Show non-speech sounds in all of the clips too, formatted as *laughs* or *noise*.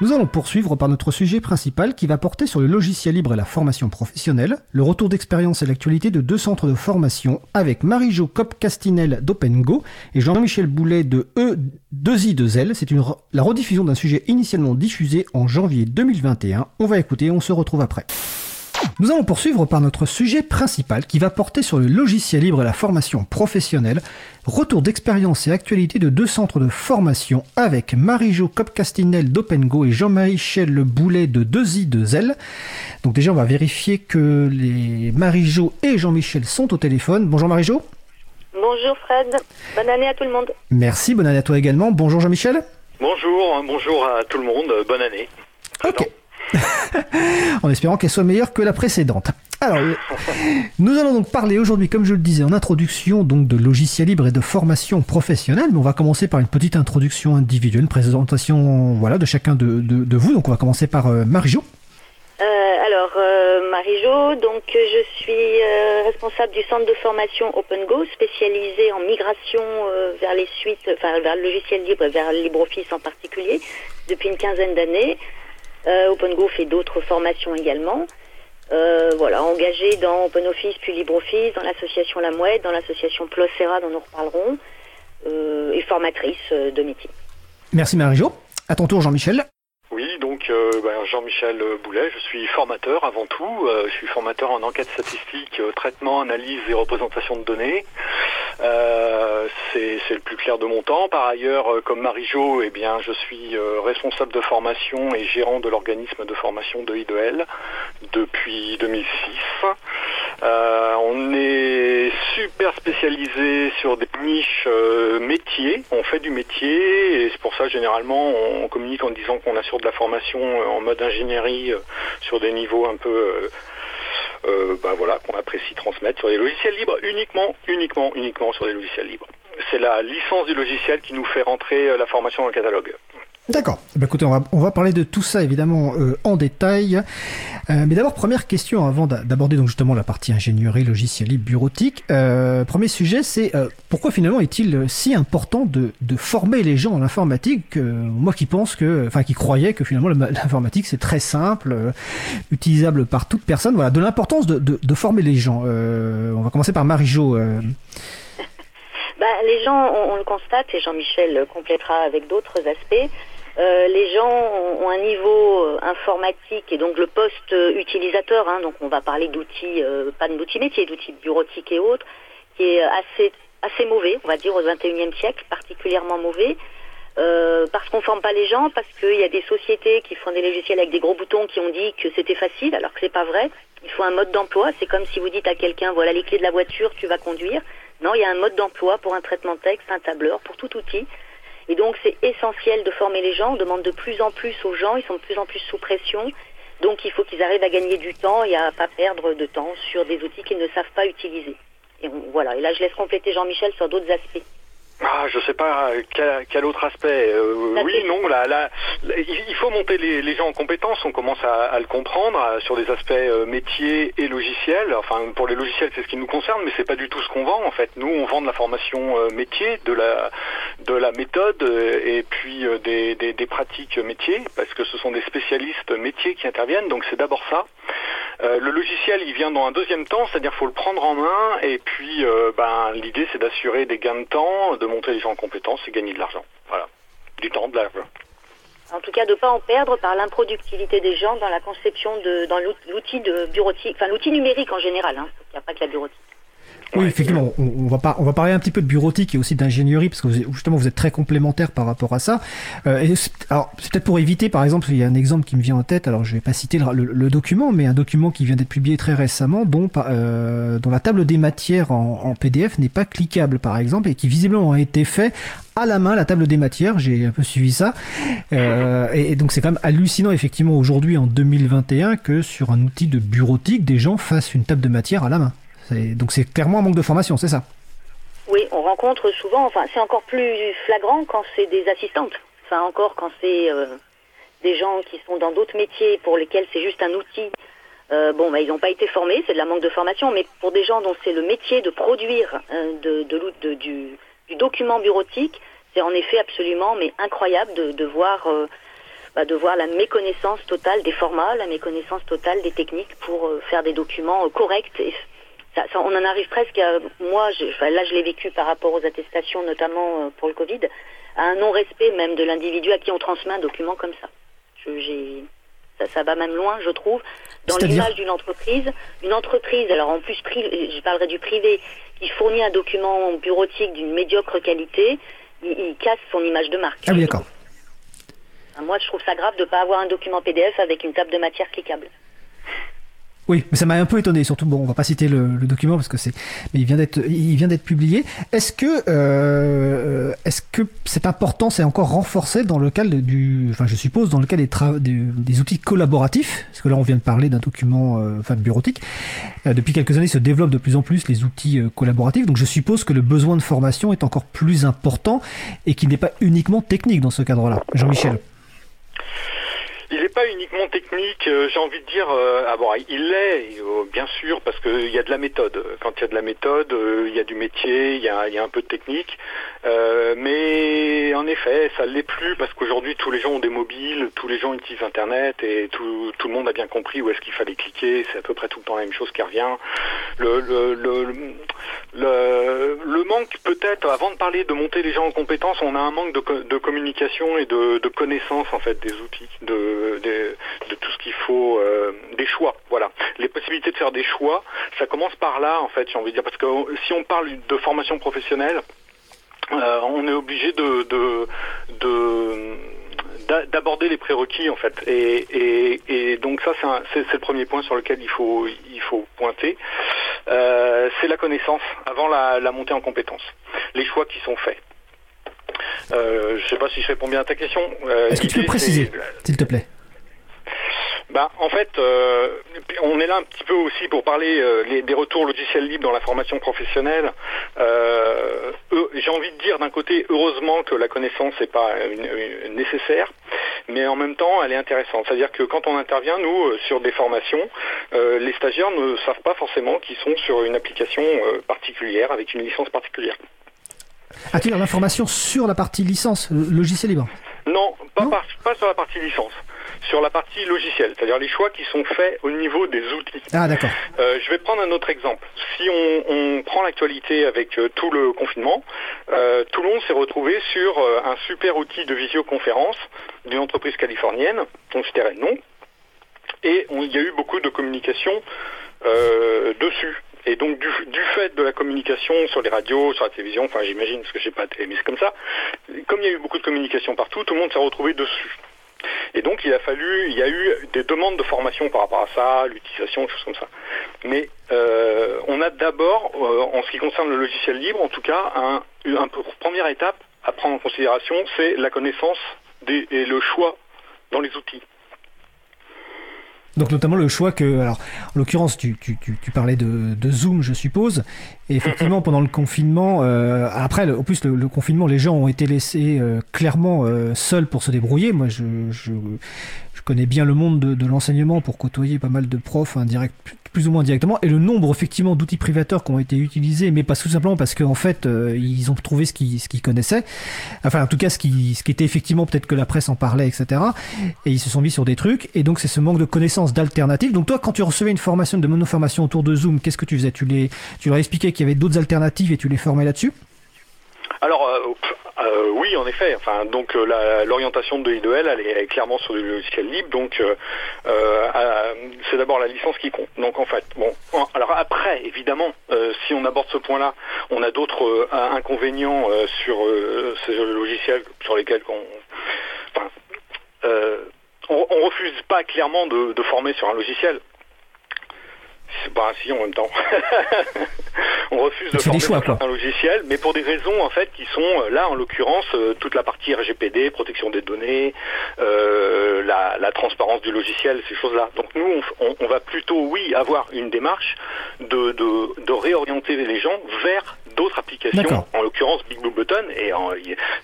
Nous allons poursuivre par notre sujet principal qui va porter sur le logiciel libre et la formation professionnelle, le retour d'expérience et l'actualité de deux centres de formation avec Marie-Jo Cop-Castinel d'OpenGo et Jean-Michel Boulet de E2I2L. C'est la rediffusion d'un sujet initialement diffusé en janvier 2021. On va écouter on se retrouve après. Nous allons poursuivre par notre sujet principal qui va porter sur le logiciel libre et la formation professionnelle, retour d'expérience et actualité de deux centres de formation avec Marie-Jo Copcastinel d'OpenGo et Jean-Michel Le Boulet de 2i2L. Donc déjà on va vérifier que les Marie-Jo et Jean-Michel sont au téléphone. Bonjour Marie-Jo. Bonjour Fred, bonne année à tout le monde. Merci, bonne année à toi également. Bonjour Jean-Michel. Bonjour, bonjour à tout le monde, bonne année. Ok. *laughs* en espérant qu'elle soit meilleure que la précédente. Alors, nous allons donc parler aujourd'hui, comme je le disais en introduction, donc de logiciels libres et de formation professionnelle. Mais on va commencer par une petite introduction individuelle, une présentation voilà, de chacun de, de, vous. Donc on va commencer par euh, Marie-Jo. Euh, alors, euh, Marie-Jo, donc je suis responsable du centre de formation OpenGo, spécialisé en migration vers les suites, enfin vers le logiciel libre, vers LibreOffice en particulier, depuis une quinzaine d'années. Euh, OpenGo fait d'autres formations également. Euh, voilà, engagé dans OpenOffice puis LibreOffice, dans l'association La Mouette, dans l'association Plocera dont nous reparlerons, euh, et formatrice de métier. Merci Marie-Jo. À ton tour Jean-Michel. Oui, donc ben, Jean-Michel Boulet, je suis formateur avant tout. je suis formateur en enquête statistique, traitement, analyse et représentation de données. Euh, c'est le plus clair de mon temps. Par ailleurs, euh, comme Marie-Jo, eh bien, je suis euh, responsable de formation et gérant de l'organisme de formation de I2L depuis 2006. On est super spécialisé sur des niches métiers. On fait du métier et c'est pour ça généralement on communique en disant qu'on assure de la formation en mode ingénierie sur des niveaux un peu euh, bah voilà, qu'on apprécie transmettre sur des logiciels libres, uniquement, uniquement, uniquement sur des logiciels libres. C'est la licence du logiciel qui nous fait rentrer euh, la formation dans le catalogue. D'accord. Ben, écoutez, on va, on va parler de tout ça évidemment euh, en détail. Euh, mais d'abord, première question avant d'aborder donc justement la partie ingénierie, logiciel libre, bureautique. Euh, premier sujet, c'est pourquoi finalement est-il si important de, former les gens en informatique Moi qui pense que, enfin qui croyais que finalement *laughs* l'informatique c'est très simple, utilisable par toute personne. Voilà, de l'importance de, de, de, former les gens. on va commencer par Marie-Jo. Bah, les gens, on, on, le constate, et Jean-Michel complétera avec d'autres aspects, euh, les gens ont, un niveau euh, informatique et donc le poste euh, utilisateur, hein, donc on va parler d'outils, pas d'outils métiers, d'outils bureautiques et autres, qui est assez assez mauvais, on va dire au XXIe siècle, particulièrement mauvais. parce qu'on forme pas les gens, parce qu'il y a des sociétés qui font des logiciels avec des gros boutons qui ont dit que c'était facile, alors que c'est pas vrai. Il faut un mode d'emploi. C'est comme si vous dites à quelqu'un voilà les clés de la voiture, tu vas conduire. Non, il y a un mode d'emploi pour un traitement texte, un tableur, pour tout outil. Et donc c'est essentiel de former les gens. On demande de plus en plus aux gens, ils sont de plus en plus sous pression. Donc il faut qu'ils arrivent à gagner du temps et à pas perdre de temps sur des outils qu'ils ne savent pas utiliser. Et voilà. Et là je laisse compléter Jean-Michel sur d'autres aspects. Ah, je sais pas quel, autre aspect. Euh, oui, non, là, là, il faut monter les, gens en compétences. On commence à, le comprendre sur des aspects euh, métiers et logiciels. Enfin, pour les logiciels, c'est ce qui nous concerne, mais c'est pas du tout ce qu'on vend. En fait, nous, on vend de la formation euh, métier, de la de la méthode et puis des, des pratiques métiers, parce que ce sont des spécialistes métiers qui interviennent. Donc, c'est d'abord ça. Euh, le logiciel, il vient dans un deuxième temps, c'est-à-dire faut le prendre en main, et puis euh, ben, l'idée c'est d'assurer des gains de temps, de monter les gens en compétences et gagner de l'argent. Voilà, du temps, de l'argent. En tout cas, de ne pas en perdre par l'improductivité des gens dans la conception de, dans l'outil de bureautique, enfin l'outil numérique en général. Hein. Il n'y a pas que la bureautique. Oui, effectivement, on, va pas, on va parler un petit peu de bureautique et aussi d'ingénierie parce que justement vous êtes très complémentaires par rapport à ça. Euh, alors c'est peut-être pour éviter, par exemple, il y a un exemple qui me vient en tête. Alors je vais pas citer le, document, mais un document qui vient d'être publié très récemment, dont, euh, dont la table des matières en, PDF n'est pas cliquable, par exemple, et qui visiblement a été fait à la main la table des matières, j'ai un peu suivi ça. Euh, et, et, donc c'est quand même hallucinant effectivement aujourd'hui en 2021 que sur un outil de bureautique, des gens fassent une table de matière à la main. Donc c'est clairement un manque de formation, c'est ça Oui, on rencontre souvent, enfin c'est encore plus flagrant quand c'est des assistantes, enfin encore quand c'est euh, des gens qui sont dans d'autres métiers pour lesquels c'est juste un outil. Euh, bon, bah, ils n'ont pas été formés, c'est de la manque de formation, mais pour des gens dont c'est le métier de produire euh, de, de, du, du, document bureautique, c'est en effet absolument mais incroyable de, de voir bah, de voir la méconnaissance totale des formats, la méconnaissance totale des techniques pour faire des documents corrects et on en arrive presque à, moi, là je l'ai vécu par rapport aux attestations, notamment euh, pour le Covid, à un non-respect même de l'individu à qui on transmet un document comme ça. ça, ça va même loin, je trouve, dans l'image d'une entreprise. Une entreprise, alors en plus, je parlerai du privé, qui fournit un document bureautique d'une médiocre qualité, il, casse son image de marque. Ah oui, d'accord. Moi, je trouve ça grave de ne pas avoir un document PDF avec une table de matière cliquable. Oui, mais ça m'a un peu étonné. Surtout, bon, on va pas citer le, document parce que c'est, mais il vient d'être, il vient d'être publié. Est-ce que, euh, est-ce que cette importance est encore renforcée dans le cadre du, enfin, je suppose dans le cadre des, des, outils collaboratifs, parce que là, on vient de parler d'un document, euh, enfin, bureautique. Euh, depuis quelques années, se développent de plus en plus les outils collaboratifs. Donc, je suppose que le besoin de formation est encore plus important et qu'il n'est pas uniquement technique dans ce cadre-là. Jean-Michel. Il n'est pas uniquement technique, euh, j'ai envie de dire. Euh, ah bon, il l'est, euh, bien sûr, parce qu'il y a de la méthode. Quand il y a de la méthode, il y a du métier, il y a, un peu de technique. mais en effet, ça ne l'est plus parce qu'aujourd'hui, tous les gens ont des mobiles, tous les gens utilisent Internet et tout, le monde a bien compris où est-ce qu'il fallait cliquer. C'est à peu près tout le temps la même chose qui revient. Le, le, manque, peut-être, avant de parler de monter les gens en compétences, on a un manque de, communication et de, de connaissance en fait des outils. De, de, tout ce qu'il faut, euh, des choix. Voilà, les possibilités de faire des choix, ça commence par là en fait, j'ai envie de dire, parce que si on parle de formation professionnelle, euh, on est obligé de, d'aborder les prérequis en fait. Et, donc ça c'est le premier point sur lequel il faut il faut pointer. Euh, c'est la connaissance avant la, montée en compétences les choix qui sont faits je ne sais pas si je réponds bien à ta question est-ce que tu peux préciser s'il te plaît? Bah, en fait, euh, on est là un petit peu aussi pour parler euh, des retours logiciels libres dans la formation professionnelle. Euh, j'ai envie de dire d'un côté, heureusement que la connaissance n'est pas nécessaire, mais en même temps, elle est intéressante. C'est-à-dire que quand on intervient, nous, sur des formations, les stagiaires ne savent pas forcément qu'ils sont sur une application particulière, avec une licence particulière. A-t-il l'information sur la partie licence, logiciel libre Non, pas sur la partie licence sur la partie logicielle, c'est-à-dire les choix qui sont faits au niveau des outils. Ah d'accord. Euh, je vais prendre un autre exemple. Si on, prend l'actualité avec euh, tout le confinement, euh, monde s'est retrouvé sur un super outil de visioconférence d'une entreprise californienne, dont je dirais non, et il y a eu beaucoup de communication dessus. Et donc du, fait de la communication sur les radios, sur la télévision, enfin j'imagine parce que j'ai pas télé, comme ça, comme il y a eu beaucoup de communication partout, tout le monde s'est retrouvé dessus. Et donc il a fallu, il y a eu des demandes de formation par rapport à ça, l'utilisation, choses comme ça. Mais euh, on a d'abord, euh, en ce qui concerne le logiciel libre, en tout cas, un, première étape à prendre en considération, c'est la connaissance des, et le choix dans les outils. Donc notamment le choix que, alors en l'occurrence tu, tu, tu, tu parlais de, de, Zoom je suppose, et effectivement pendant le confinement, euh, après au plus le, confinement les gens ont été laissés euh, clairement euh, seuls pour se débrouiller. Moi je, je connais bien le monde de, l'enseignement pour côtoyer pas mal de profs indirect, plus ou moins directement, et le nombre effectivement d'outils privateurs qui ont été utilisés, mais pas tout simplement parce qu'en fait euh, ils ont trouvé ce qu'ils ce qu'ils connaissaient, enfin en tout cas ce qui ce qui était effectivement peut-être que la presse en parlait, etc. Et ils se sont mis sur des trucs, et donc c'est ce manque de connaissances d'alternatives. Donc toi, quand tu recevais une formation de monoformation autour de Zoom, qu'est-ce que tu faisais? Tu les tu leur expliquais qu'il y avait d'autres alternatives et tu les formais là-dessus? Alors euh, euh, oui, en effet. Enfin, donc euh, l'orientation de I2L, elle est, clairement sur du logiciel libre. Donc, c'est d'abord la licence qui compte. Donc, en fait, bon. Alors après, évidemment, si on aborde ce point-là, on a d'autres inconvénients sur ces logiciels sur lesquels on, enfin, on, refuse pas clairement de former sur un logiciel. Bah si, en même temps. *laughs* on refuse de former choix, un logiciel, mais pour des raisons en fait qui sont euh, là en l'occurrence euh, toute la partie RGPD, protection des données, euh, la, transparence du logiciel, ces choses-là. Donc nous, on, va plutôt, oui, avoir une démarche de, de réorienter les gens vers d'autres applications, en l'occurrence Big Blue Button, et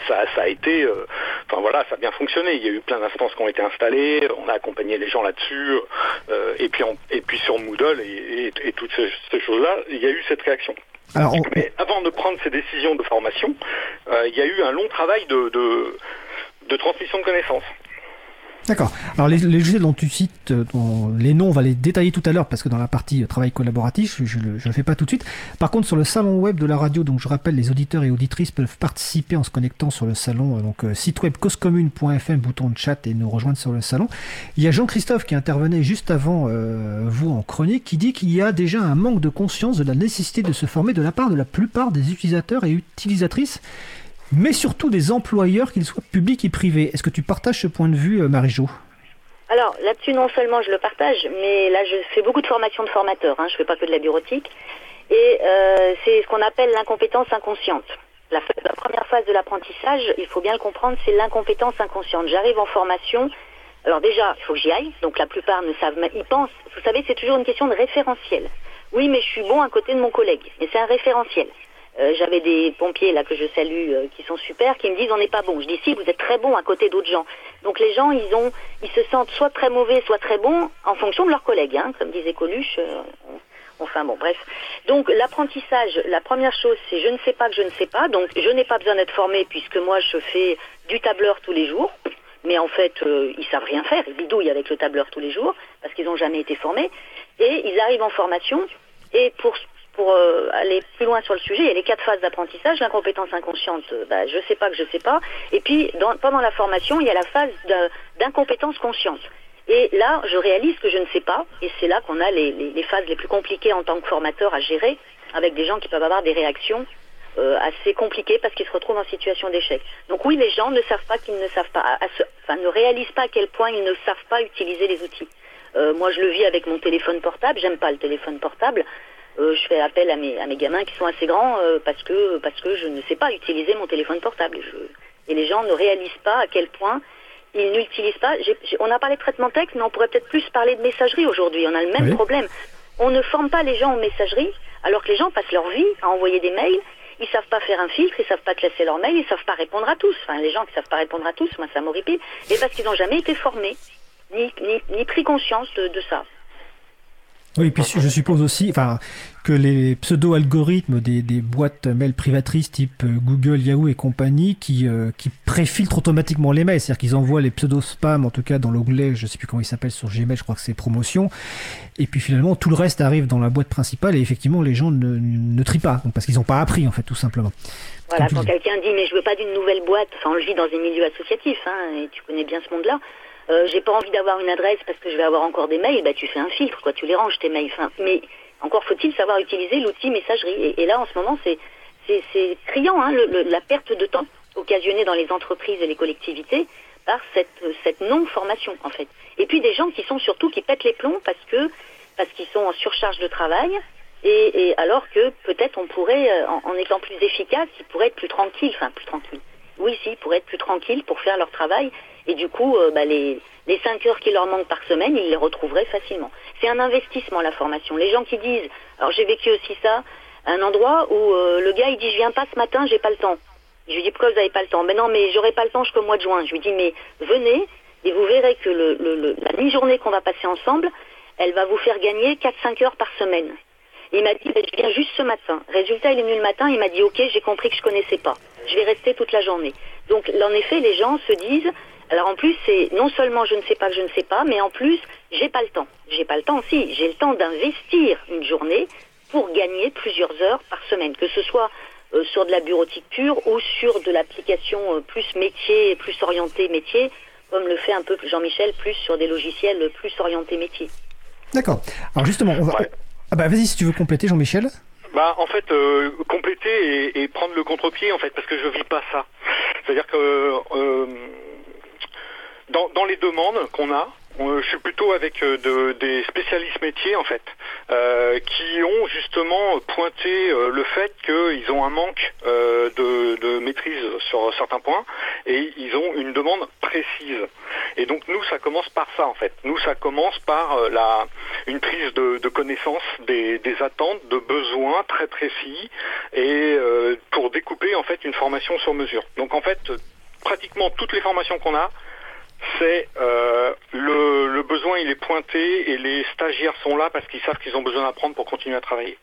ça, ça, a été, euh, enfin voilà, ça a bien fonctionné. Il y a eu plein d'instances qui ont été installées, on a accompagné les gens là-dessus, euh, et puis et puis sur Moodle et, toutes ces, choses-là, il y a eu cette réaction. Mais avant de prendre ces décisions de formation, euh, il y a eu un long travail de, de, de transmission de connaissances. D'accord. Alors les, les dont tu cites, euh, dont les noms, on va les détailler tout à l'heure parce que dans la partie euh, travail collaboratif, je ne le fais pas tout de suite. Par contre, sur le salon web de la radio, donc je rappelle, les auditeurs et auditrices peuvent participer en se connectant sur le salon, euh, donc site web causecommune.fm, bouton de chat et nous rejoindre sur le salon. Il y a Jean-Christophe qui intervenait juste avant vous en chronique, qui dit qu'il y a déjà un manque de conscience de la nécessité de se former de la part de la plupart des utilisateurs et utilisatrices mais surtout des employeurs, qu'ils soient publics et privés. Est-ce que tu partages ce point de vue, euh, Marie-Jo? Alors là-dessus, non seulement je le partage, mais là je fais beaucoup de formation de formateurs, hein, je ne fais pas que de la bureautique, et euh, c'est ce qu'on appelle l'incompétence inconsciente. La, première phase de l'apprentissage, il faut bien le comprendre, c'est l'incompétence inconsciente. J'arrive en formation, alors déjà, il faut que j'y aille, donc la plupart ne savent, ils pensent, vous savez, c'est toujours une question de référentiel. Oui, mais je suis bon à côté de mon collègue, et c'est un référentiel. Euh, j'avais des pompiers là que je salue euh, qui sont super, qui me disent on n'est pas bon. Je dis si vous êtes très bon à côté d'autres gens. Donc les gens ils ont ils se sentent soit très mauvais soit très bons en fonction de leurs collègues, hein, comme disait Coluche. Euh, enfin bon bref. Donc l'apprentissage, la première chose c'est je ne sais pas que je ne sais pas. Donc je n'ai pas besoin d'être formé puisque moi je fais du tableur tous les jours. Mais en fait, ils savent rien faire, ils bidouillent avec le tableur tous les jours parce qu'ils n'ont jamais été formés. Et ils arrivent en formation et pour pour euh, aller plus loin sur le sujet, il y a les quatre phases d'apprentissage, l'incompétence inconsciente, euh, bah, je sais pas que je sais pas, et puis pendant la formation, il y a la phase d'incompétence consciente. Et là, je réalise que je ne sais pas, et c'est là qu'on a les, phases les plus compliquées en tant que formateur à gérer, avec des gens qui peuvent avoir des réactions euh, assez compliquées parce qu'ils se retrouvent en situation d'échec. Donc oui, les gens ne savent pas qu'ils ne savent pas, enfin ne réalisent pas à quel point ils ne savent pas utiliser les outils. moi, je le vis avec mon téléphone portable. J'aime pas le téléphone portable. Euh, je fais appel à mes, à mes gamins qui sont assez grands euh, parce que parce que je ne sais pas utiliser mon téléphone portable. et les gens ne réalisent pas à quel point ils n'utilisent pas. on a parlé de traitement texte, mais on pourrait peut-être plus parler de messagerie aujourd'hui. On a le même problème. On ne forme pas les gens en messagerie, alors que les gens passent leur vie à envoyer des mails. Ils savent pas faire un filtre, ils savent pas classer leurs mails, ils savent pas répondre à tous. Enfin, les gens qui savent pas répondre à tous, moi ça m'horripile. Et parce qu'ils n'ont jamais été formés, ni, ni, ni pris conscience de ça. Oui, puis je suppose aussi enfin, que les pseudo-algorithmes des, des, boîtes mail privatrices type euh, Google, Yahoo et compagnie qui, euh, qui préfiltrent automatiquement les mails, c'est-à-dire qu'ils envoient les pseudo-spam, en tout cas dans l'onglet, je ne sais plus comment il s'appelle sur Gmail, je crois que c'est promotion, et puis finalement tout le reste arrive dans la boîte principale et effectivement les gens ne, ne trient pas, parce qu'ils n'ont pas appris en fait tout simplement. Voilà, quand quelqu'un dit mais je veux pas d'une nouvelle boîte, enfin on le vit dans un milieu associatif, hein, et tu connais bien ce monde-là, euh, j'ai pas envie d'avoir une adresse parce que je vais avoir encore des mails, bah tu fais un filtre, quoi, tu les ranges tes mails. mais encore faut-il savoir utiliser l'outil messagerie. Et, là, en ce moment, c'est criant, hein, la perte de temps occasionnée dans les entreprises et les collectivités par cette, cette non-formation, en fait. Et puis des gens qui sont surtout qui pètent les plombs parce que parce qu'ils sont en surcharge de travail. Et, alors que peut-être on pourrait, euh, en, en, étant plus efficace, ils pourraient être plus tranquilles, enfin plus tranquilles. Oui, si, ils pourraient être plus tranquilles pour faire leur travail et du coup, euh, bah, les, les 5 heures qui leur manquent par semaine, ils les retrouveraient facilement. C'est un investissement, la formation. Les gens qui disent, alors j'ai vécu aussi ça, un endroit où euh, le gars, il dit, je viens pas ce matin, j'ai pas le temps. Je lui dis, pourquoi vous n'avez pas le temps? Mais non, mais j'aurai pas le temps jusqu'au mois de juin. Je lui dis, mais venez, et vous verrez que le, la mi-journée qu'on va passer ensemble, elle va vous faire gagner 4-5 heures par semaine. il m'a dit, ben, je viens juste ce matin. Résultat, il est venu le matin, il m'a dit, ok, j'ai compris que je connaissais pas. Je vais rester toute la journée. Donc, en effet, les gens se disent, alors en plus, c'est non seulement je ne sais pas que je ne sais pas, mais en plus, j'ai pas le temps. J'ai pas le temps, si, j'ai le temps d'investir une journée pour gagner plusieurs heures par semaine, que ce soit euh, sur de la bureautique pure ou sur de l'application euh, plus métier, plus orienté métier, comme le fait un peu Jean-Michel, plus sur des logiciels plus orientés métier. D'accord. Alors justement, on va... Ah bah vas-y si tu veux compléter Jean-Michel. Bah en fait euh, compléter et, prendre le contre-pied en fait parce que je vis pas ça. C'est-à-dire que dans, les demandes qu'on a, je suis plutôt avec euh, des spécialistes métiers en fait, euh, qui ont justement pointé euh, le fait qu'ils ont un manque de, maîtrise sur certains points et ils ont une demande précise. Et donc nous, ça commence par ça en fait. Nous, ça commence par la, une prise de, de connaissance des, des, attentes, de besoins très précis et pour découper en fait une formation sur mesure. Donc en fait, pratiquement toutes les formations qu'on a, c'est euh, le, besoin il est pointé et les stagiaires sont là parce qu'ils savent qu'ils ont besoin d'apprendre pour continuer à travailler.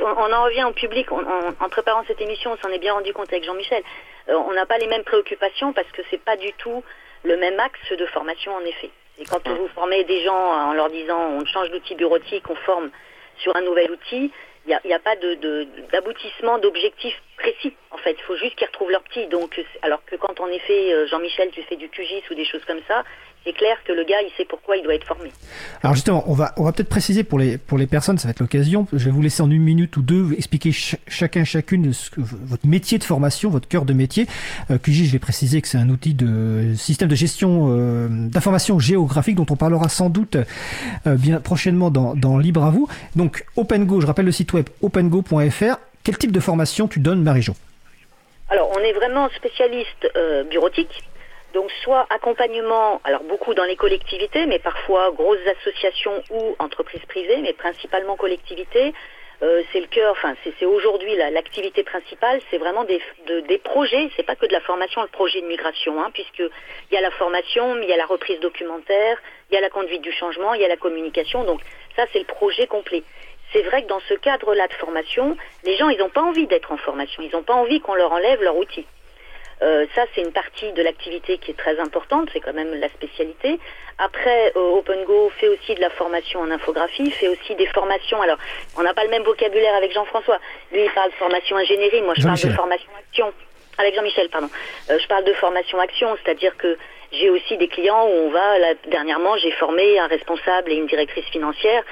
on en revient au public. en préparant cette émission, on s'en est bien rendu compte avec Jean-Michel. Euh, on n'a pas les mêmes préoccupations parce que c'est pas du tout le même axe de formation en effet. Et quand vous formez des gens en leur disant on change d'outil bureautique, on forme sur un nouvel outil, il n'y a, pas d'aboutissement, d'objectif précis. En fait, il faut juste qu'ils retrouvent leur petit. Donc, alors que quand en effet, euh, Jean-Michel, tu fais du QGIS ou des choses comme ça, c'est clair que le gars, il sait pourquoi il doit être formé. Alors justement, on va, on va peut-être préciser pour les, pour les personnes, ça va être l'occasion. Je vais vous laisser en une minute ou deux expliquer chacun, chacune ce que, votre métier de formation, votre cœur de métier. Euh, QGIS, je vais préciser que c'est un outil de système de gestion euh, d'information géographique dont on parlera sans doute euh, bien prochainement dans, dans Libre à vous. Donc, OpenGo, je rappelle le site web opengo.fr. Quel type de formation tu donnes, Marie-Jo? Alors, on est vraiment spécialiste euh, bureautique donc soit accompagnement, alors beaucoup dans les collectivités, mais parfois grosses associations ou entreprises privées, mais principalement collectivités. Euh, c'est le cœur, enfin c'est aujourd'hui l'activité principale, c'est vraiment des, des projets, c'est pas que de la formation, le projet de migration, hein, puisqu'il y a la formation, il y a la reprise documentaire, il y a la conduite du changement, il y a la communication, donc ça c'est le projet complet. C'est vrai que dans ce cadre-là de formation, les gens ils n'ont pas envie d'être en formation, ils n'ont pas envie qu'on leur enlève leur outil. Euh, ça, c'est une partie de l'activité qui est très importante, c'est quand même la spécialité. Après, euh, OpenGo fait aussi de la formation en infographie, fait aussi des formations. Alors, on n'a pas le même vocabulaire avec Jean-François. Lui, il parle de formation ingénierie, moi je parle de formation action. Avec Jean-Michel, pardon. Euh, je parle de formation action, c'est-à-dire que j'ai aussi des clients où on va, là, dernièrement, j'ai formé un responsable et une directrice financière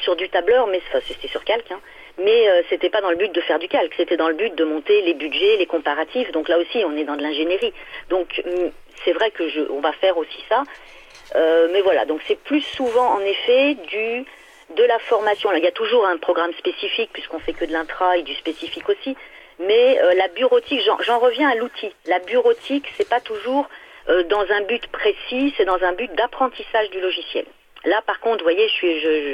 sur du tableur, mais c'était sur calque, hein, mais euh, c'était pas dans le but de faire du calque, c'était dans le but de monter les budgets, les comparatifs. Donc là aussi, on est dans de l'ingénierie. Donc mm, c'est vrai que on va faire aussi ça. Euh, mais voilà, donc c'est plus souvent en effet du de la formation. il y a toujours un programme spécifique puisqu'on fait que de l'intra et du spécifique aussi. Mais euh, la bureautique, j'en reviens à l'outil. La bureautique, c'est pas toujours euh, dans un but précis, c'est dans un but d'apprentissage du logiciel. Là, par contre, vous voyez,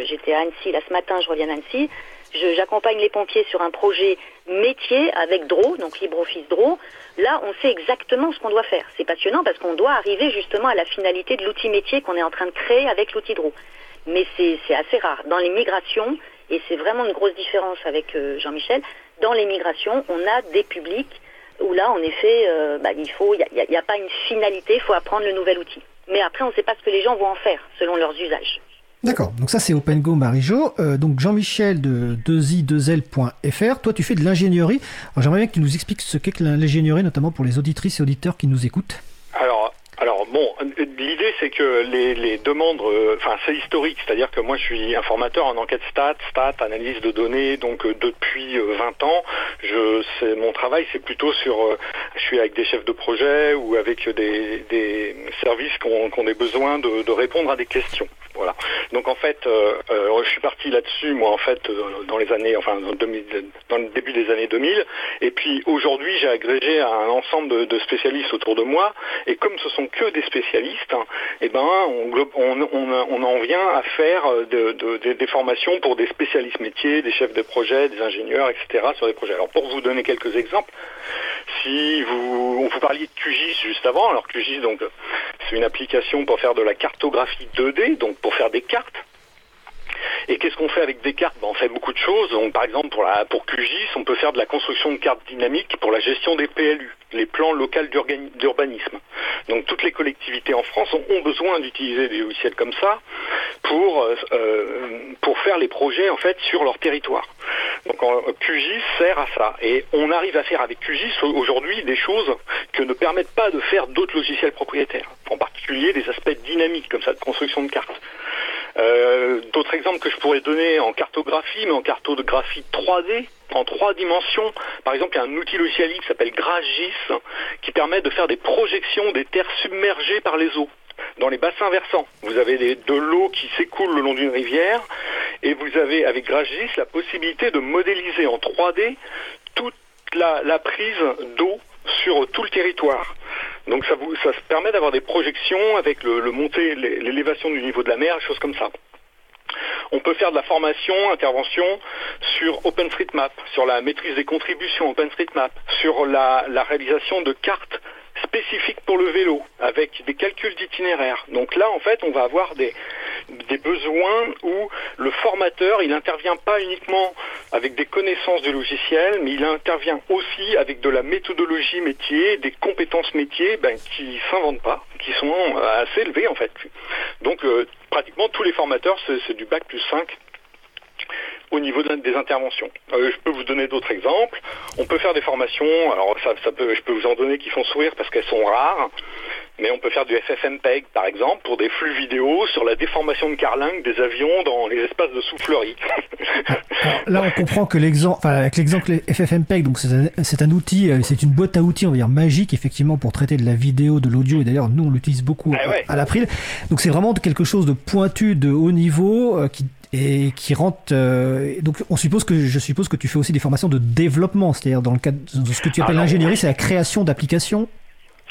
j'étais à Annecy là ce matin, je reviens d'Annecy. J'accompagne les pompiers sur un projet métier avec DRO, donc LibreOffice DRO. Là, on sait exactement ce qu'on doit faire. C'est passionnant parce qu'on doit arriver justement à la finalité de l'outil métier qu'on est en train de créer avec l'outil DRO. Mais c'est assez rare. Dans les migrations, et c'est vraiment une grosse différence avec euh, Jean-Michel, dans les migrations, on a des publics où là, en effet, euh, bah, il faut, il n'y a, a, pas une finalité, il faut apprendre le nouvel outil. Mais après, on ne sait pas ce que les gens vont en faire selon leurs usages. D'accord, donc ça c'est OpenGo Marijo. Euh, donc Jean-Michel de 2i2l.fr, toi tu fais de l'ingénierie. J'aimerais bien que tu nous expliques ce qu'est que l'ingénierie, notamment pour les auditrices et auditeurs qui nous écoutent. Alors, alors bon, l'idée c'est que les, demandes, euh, enfin c'est historique, c'est-à-dire que moi je suis informateur en enquête stat, stat, analyse de données, donc euh, depuis 20 ans, je, mon travail c'est plutôt sur, je suis avec des chefs de projet ou avec des, services qui ont, des besoins de répondre à des questions. Voilà. Donc en fait, euh, euh, je suis parti là-dessus, moi en fait, euh, dans les années, enfin dans, le début des années 2000. Et puis aujourd'hui, j'ai agrégé un ensemble de, spécialistes autour de moi. Et comme ce sont que des spécialistes, hein, eh ben on, en vient à faire des formations pour des spécialistes métiers, des chefs de projet, des ingénieurs, etc. sur des projets. Alors pour vous donner quelques exemples, si vous, vous parliez de QGIS juste avant, alors QGIS donc c'est une application pour faire de la cartographie 2D, donc pour faire des cartes. Et qu'est-ce qu'on fait avec des cartes ben, On fait beaucoup de choses. par exemple, pour QGIS, on peut faire de la construction de cartes dynamiques pour la gestion des PLU, les plans locaux d'urbanisme. Donc toutes les collectivités en France ont, besoin d'utiliser des logiciels comme ça pour, euh, euh, pour faire les projets en fait sur leur territoire. Donc QGIS sert à ça. Et on arrive à faire avec QGIS aujourd'hui des choses que ne permettent pas de faire d'autres logiciels propriétaires. En particulier des aspects dynamiques comme ça de construction de cartes. Euh, d'autres exemples que je pourrais donner en cartographie, mais en cartographie 3D, en trois dimensions. Par exemple, il y a un outil logiciel qui s'appelle GrasGIS qui permet de faire des projections des terres submergées par les eaux dans les bassins versants. Vous avez de l'eau qui s'écoule le long d'une rivière et vous avez avec GrasGIS la possibilité de modéliser en 3D toute la, prise d'eau sur tout le territoire. Donc ça, vous, ça permet d'avoir des projections avec le, le montée, l'élévation du niveau de la mer, choses comme ça. On peut faire de la formation, intervention sur OpenStreetMap, sur la maîtrise des contributions OpenStreetMap, sur la, réalisation de cartes spécifiques pour le vélo, avec des calculs d'itinéraire. Donc là, en fait, on va avoir des, des besoins où le formateur, il n'intervient pas uniquement avec des connaissances du logiciel, mais il intervient aussi avec de la méthodologie métier, des compétences métiers ben, qui s'inventent pas, qui sont assez élevées en fait. Donc pratiquement tous les formateurs, c'est du bac plus 5 au niveau des interventions. Euh, je peux vous donner d'autres exemples. On peut faire des formations, alors ça, ça peut, je peux vous en donner qui font sourire parce qu'elles sont rares, mais on peut faire du FFmpeg par exemple pour des flux vidéo sur la déformation de carlingue des avions dans les espaces de soufflerie. *laughs* Là, on comprend que l'exemple, enfin, avec l'exemple FFmpeg, donc c'est un, outil, euh, c'est une boîte à outils, on va dire magique effectivement pour traiter de la vidéo, de l'audio, et d'ailleurs nous on l'utilise beaucoup ah à, l'April. Donc c'est vraiment quelque chose de pointu, de haut niveau, euh, qui et qui rentre. Euh, donc, on suppose que je suppose que tu fais aussi des formations de développement, c'est-à-dire dans le cadre de ce que tu appelles l'ingénierie, c'est la création d'applications.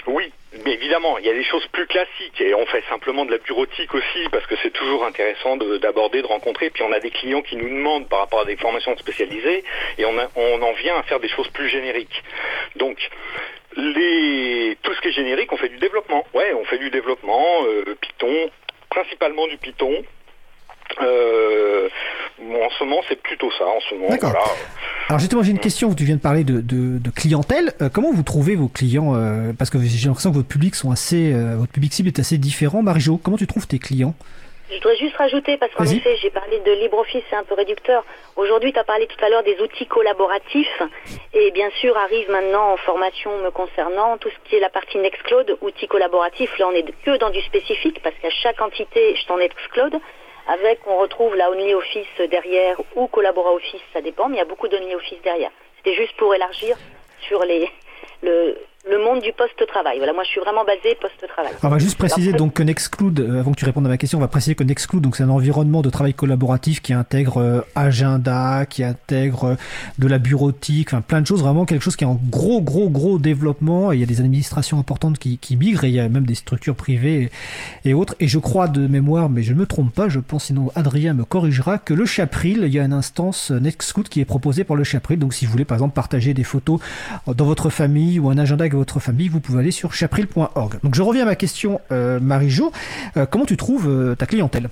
Oui, mais évidemment, il y a des choses plus classiques et on fait simplement de la bureautique aussi parce que c'est toujours intéressant d'aborder, de, rencontrer. Puis on a des clients qui nous demandent par rapport à des formations spécialisées et on, on en vient à faire des choses plus génériques. Donc les, tout ce qui est générique, on fait du développement. Ouais, on fait du développement, euh, Python, principalement du Python, euh, en ce moment, c'est plutôt ça. En ce moment, D'accord. Alors justement, j'ai une question. Tu viens de parler de, de, clientèle. Euh, comment vous trouvez vos clients euh, Parce que j'ai l'impression que votre public sont assez, votre public cible est assez différent. Marie-Jo, comment tu trouves tes clients? Je voudrais juste rajouter, parce qu'en effet, j'ai parlé de LibreOffice, c'est un peu réducteur. Aujourd'hui, tu as parlé tout à l'heure des outils collaboratifs. Et bien sûr, arrive maintenant en formation me concernant tout ce qui est la partie Nextcloud, outils collaboratifs. Là, on est que dans du spécifique, parce qu'à chaque entité, je t'en Nextcloud avec on retrouve la OnlyOffice derrière ou Collabora Office, ça dépend, mais il y a beaucoup d'OnlyOffice derrière. C'était juste pour élargir sur les le, le monde du poste-travail. Voilà, moi je suis vraiment basé poste-travail. On va juste préciser donc que Nextcloud, euh, avant que tu répondes à ma question, on va préciser que Nextcloud, donc c'est un environnement de travail collaboratif qui intègre euh, agenda, qui intègre euh, de la bureautique, enfin plein de choses, vraiment quelque chose qui est en gros, gros, gros développement. Et il y a des administrations importantes qui, qui migrent et il y a même des structures privées et, autres. Et je crois de mémoire, mais je ne me trompe pas, je pense sinon Adrien me corrigera, que le Chapril, il y a une instance Nextcloud qui est proposée par le Chapril. Donc si vous voulez par exemple partager des photos dans votre famille ou un agenda avec votre famille, vous pouvez aller sur chapril.org. Donc je reviens à ma question, euh, Marie-Jo. Euh, comment tu trouves euh, ta clientèle?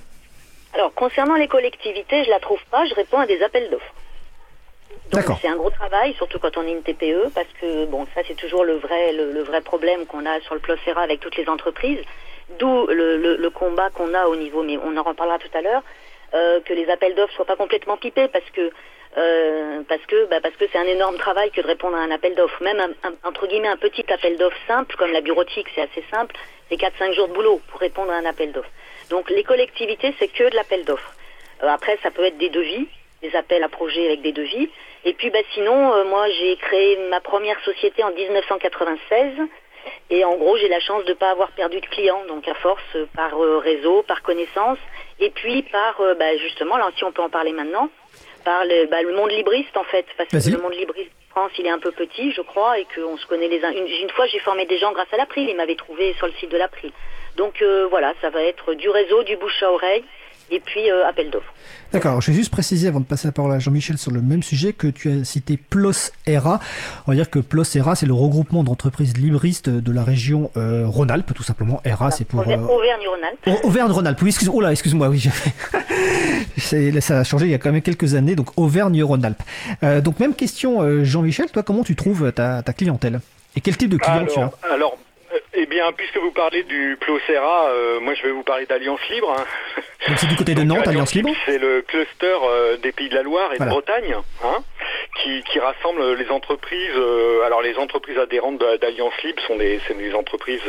Alors concernant les collectivités, je la trouve pas. Je réponds à des appels d'offres. Donc c'est un gros travail, surtout quand on est une TPE, parce que bon, ça c'est toujours le vrai le, vrai problème qu'on a sur le Plocera avec toutes les entreprises. D'où le, combat qu'on a au niveau, mais on en reparlera tout à l'heure, que les appels d'offres soient pas complètement pipés, parce que euh, parce que bah, parce que c'est un énorme travail que de répondre à un appel d'offres. Même un, entre guillemets un petit appel d'offres simple comme la bureautique, c'est assez simple, c'est 4-5 jours de boulot pour répondre à un appel d'offres. Donc les collectivités, c'est que de l'appel d'offres. Euh, après, ça peut être des devis, des appels à projets avec des devis. Et puis bah, sinon, euh, moi j'ai créé ma première société en 1996. Et en gros, j'ai la chance de ne pas avoir perdu de clients, donc à force par réseau, par connaissance, et puis par, bah, justement, là si on peut en parler maintenant, par bah, le, monde libriste en fait, parce que le monde libriste France, il est un peu petit, je crois, et qu'on se connaît les uns. Une, fois, j'ai formé des gens grâce à l'April, ils m'avaient trouvé sur le site de l'April. Donc euh, voilà, ça va être du réseau, du bouche à oreille, et puis euh, appel d'offres. D'accord, je vais juste préciser avant de passer la parole à Jean-Michel sur le même sujet que tu as cité PLOS ERA. On va dire que PLOS ERA, c'est le regroupement d'entreprises libristes de la région euh, Rhône-Alpes, tout simplement. ERA, c'est pour. Euh, Auvergne-Rhône-Alpes. Auvergne-Rhône-Alpes, oui, excuse, oh là, excuse-moi, oui. *laughs* ça a changé il y a quand même quelques années, donc Auvergne-Rhône-Alpes. Euh, donc, même question, Jean-Michel, toi, comment tu trouves ta, ta clientèle? Et quel type de client tu as? Alors, eh bien, puisque vous parlez du Plocera, euh, moi je vais vous parler d'Alliance Libre. Hein. Donc c'est du côté de Nantes, Alliance Libre C'est le cluster euh, des Pays de la Loire et de Bretagne, hein, qui, rassemble les entreprises. Euh, alors les entreprises adhérentes d'Alliance Libre sont des, des entreprises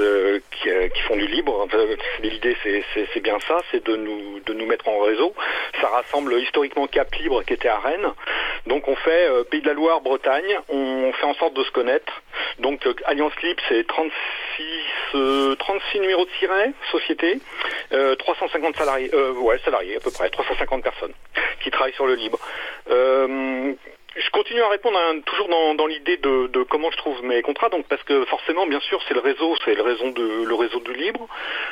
qui, font du libre. L'idée c'est bien ça, c'est de nous, de nous mettre en réseau. Ça rassemble historiquement Cap Libre qui était à Rennes. Donc on fait Pays de la Loire, Bretagne, on fait en sorte de se connaître. Donc Alliance Libre c'est 36 36 numéros de siret, société, 350 euh, salariés, euh, ouais, salariés à peu près, 350 personnes qui travaillent sur le libre. Euh, je continue à répondre toujours dans, l'idée de, comment je trouve mes contrats, donc parce que forcément, bien sûr, c'est le réseau, c'est le réseau de le réseau du libre.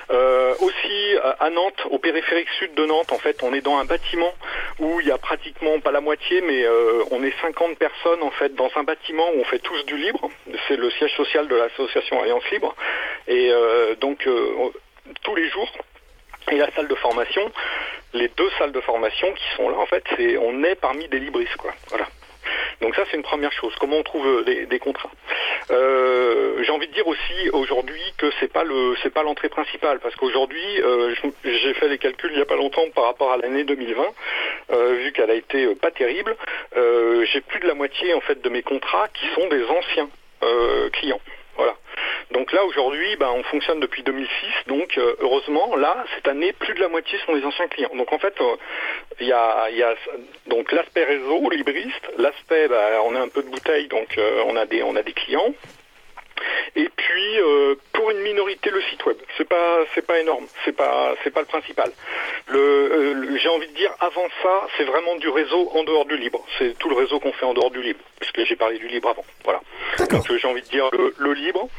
aussi à Nantes, au périphérique sud de Nantes, en fait, on est dans un bâtiment où il y a pratiquement pas la moitié, mais on est 50 personnes en fait dans un bâtiment où on fait tous du libre. C'est le siège social de l'association Alliance Libre, et donc tous les jours et la salle de formation les deux salles de formation qui sont là, en fait, c'est on est parmi des libristes, quoi. Voilà. Donc ça, c'est une première chose. Comment on trouve des, contrats euh, J'ai envie de dire aussi aujourd'hui que c'est pas le, c'est pas l'entrée principale, parce qu'aujourd'hui, euh, j'ai fait les calculs il y a pas longtemps par rapport à l'année 2020, euh, vu qu'elle a été pas terrible. j'ai plus de la moitié en fait de mes contrats qui sont des anciens clients. Voilà. Donc là aujourd'hui, ben, on fonctionne depuis 2006, donc euh, heureusement là cette année plus de la moitié sont des anciens clients. Donc en fait euh, il y, a, donc l'aspect réseau libriste, l'aspect ben, on a un peu de bouteille donc euh, on a des on a des clients. Et puis euh, pour une minorité le site web, c'est pas c'est pas énorme, c'est pas c'est pas le principal. Le, j'ai envie de dire avant ça, c'est vraiment du réseau en dehors du libre. C'est tout le réseau qu'on fait en dehors du libre, puisque j'ai parlé du libre avant. Voilà. Donc j'ai envie de dire le, libre,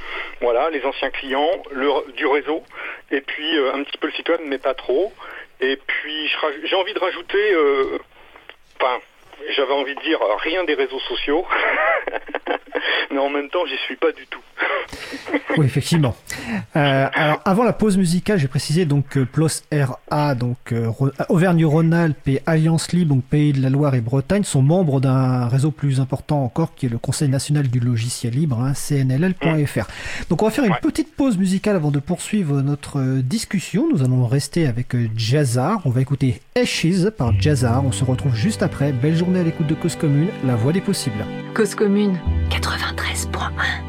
voilà, les anciens clients, le, du réseau, et puis euh, un petit peu le site web, mais pas trop. Et puis j'ai envie de rajouter, euh, enfin j'avais envie de dire rien des réseaux sociaux, *laughs* *laughs* mais en même temps, j'y suis pas du tout. oui, effectivement. Euh, alors, avant la pause musicale, j'ai précisé donc PLOS RA, donc euh, Auvergne-Rhône-Alpes et Alliance Libre, donc Pays de la Loire et Bretagne, sont membres d'un réseau plus important encore, qui est le Conseil national du logiciel libre, hein, cnll.fr. Donc, on va faire une petite pause musicale avant de poursuivre notre discussion. Nous allons rester avec euh, Jazzar. On va écouter Ashes par Jazzar. On se retrouve juste après. Belle journée à l'écoute de Cause Commune, la voix des possibles. Cause Commune 93.1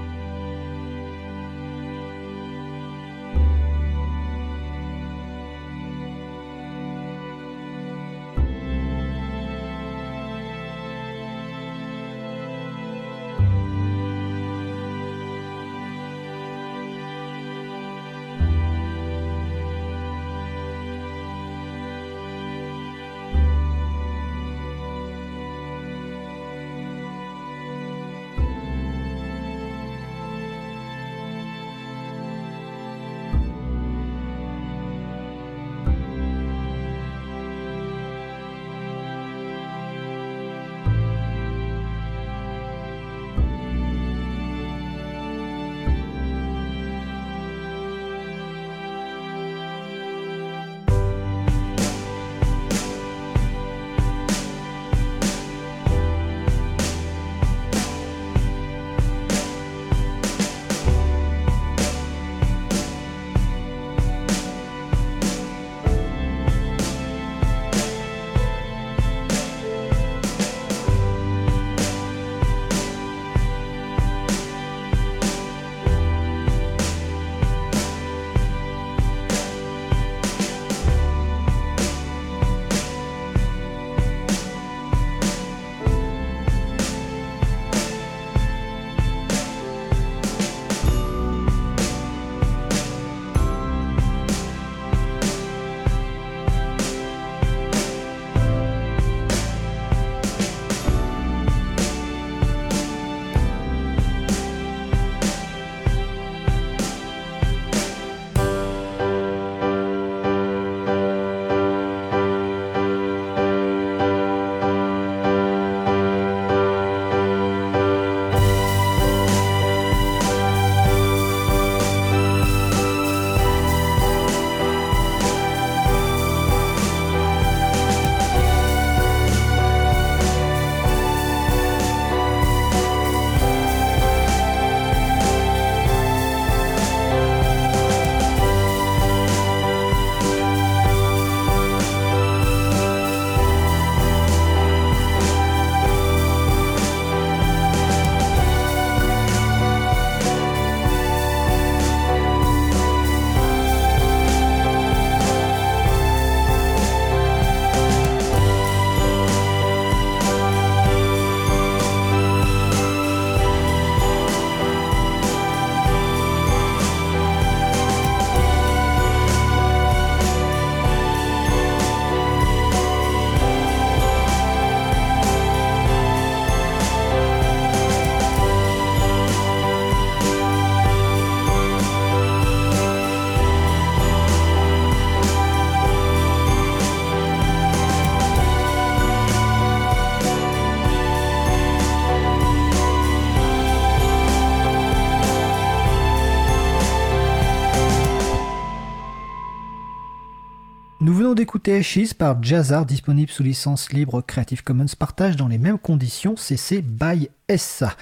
par Jazzar, disponible sous licence libre Creative Commons partage dans les mêmes conditions CC by SA.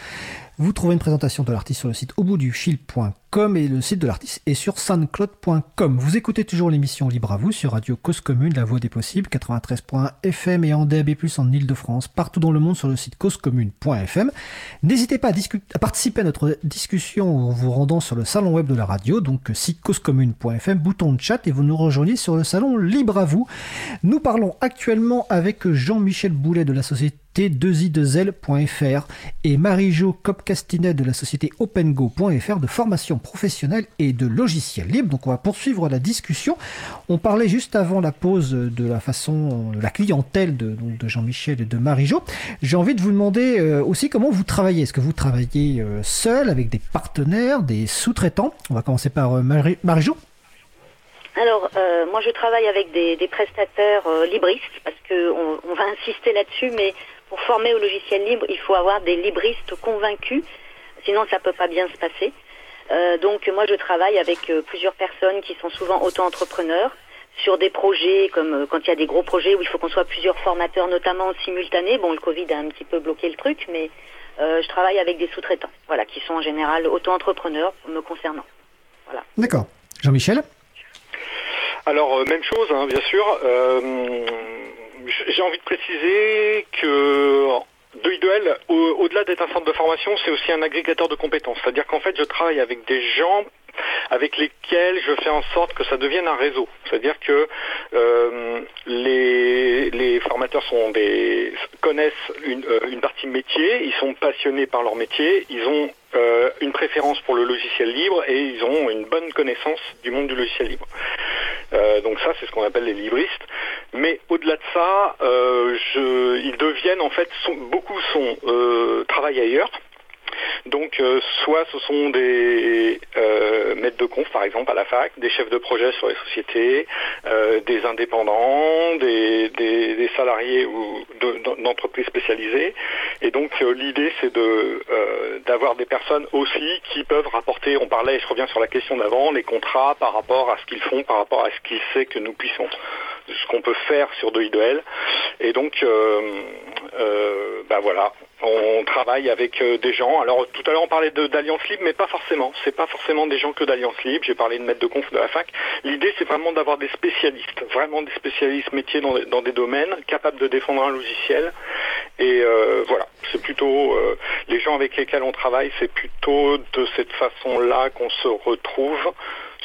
Vous trouvez une présentation de l'artiste sur le site fil.com et le site de l'artiste est sur soundcloud.com. Vous écoutez toujours l'émission Libre à vous sur Radio Cause Commune, la voix des possibles, 93.1 FM et en DAB+, en Ile-de-France, partout dans le monde sur le site causecommune.fm. N'hésitez pas à, participer à notre discussion en vous rendant sur le salon web de la radio, donc site causecommune.fm, bouton de chat et vous nous rejoignez sur le salon Libre à vous. Nous parlons actuellement avec Jean-Michel Boulet de la société t2i2l.fr et Marie-Jo Copcastinet de la société opengo.fr de formation professionnelle et de logiciels libres. Donc on va poursuivre la discussion. On parlait juste avant la pause de la façon, de la clientèle de, Jean-Michel et de Marie-Jo. J'ai envie de vous demander euh, aussi comment vous travaillez. Est-ce que vous travaillez euh, seul, avec des partenaires, des sous-traitants? On va commencer par euh, Marie-Jo. Alors, moi, je travaille avec des, prestataires libristes parce qu'on on va insister là-dessus, mais pour former au logiciel libre, il faut avoir des libristes convaincus, sinon ça peut pas bien se passer. Euh, donc moi je travaille avec euh, plusieurs personnes qui sont souvent auto-entrepreneurs sur des projets comme euh, quand il y a des gros projets où il faut qu'on soit plusieurs formateurs, notamment simultanés. Bon, le Covid a un petit peu bloqué le truc, mais je travaille avec des sous-traitants, voilà, qui sont en général auto-entrepreneurs me concernant. Voilà. D'accord. Jean-Michel? Alors même chose, hein, bien sûr j'ai envie de préciser que Duel, au-delà d'être un centre de formation, c'est aussi un agrégateur de compétences. C'est-à-dire qu'en fait, je travaille avec des gens avec lesquels je fais en sorte que ça devienne un réseau. C'est-à-dire que euh, les, formateurs connaissent une, euh, partie métier, ils sont passionnés par leur métier, ils ont euh, une préférence pour le logiciel libre et ils ont une bonne connaissance du monde du logiciel libre. Donc ça, c'est ce qu'on appelle les libristes. Mais au-delà de ça, ils deviennent en fait, beaucoup sont travaillent ailleurs. Donc euh, soit ce sont des euh, maîtres de conf par exemple à la fac, des chefs de projet sur les sociétés, euh, des indépendants, des, salariés ou d'entreprises spécialisées. Et donc l'idée c'est de d'avoir des personnes aussi qui peuvent rapporter, on parlait, je reviens sur la question d'avant, les contrats par rapport à ce qu'ils font, par rapport à ce qu'ils savent que nous puissons ce qu'on peut faire sur de. Et donc, ben voilà, on travaille avec euh, des gens. Alors tout à l'heure on parlait d'Alliance Libre, mais pas forcément. C'est pas forcément des gens que d'Alliance Libre. J'ai parlé de maître de conf de la fac. L'idée c'est vraiment d'avoir des spécialistes, vraiment des spécialistes métiers dans, des domaines, capables de défendre un logiciel. Et voilà, c'est plutôt les gens avec lesquels on travaille, c'est plutôt de cette façon-là qu'on se retrouve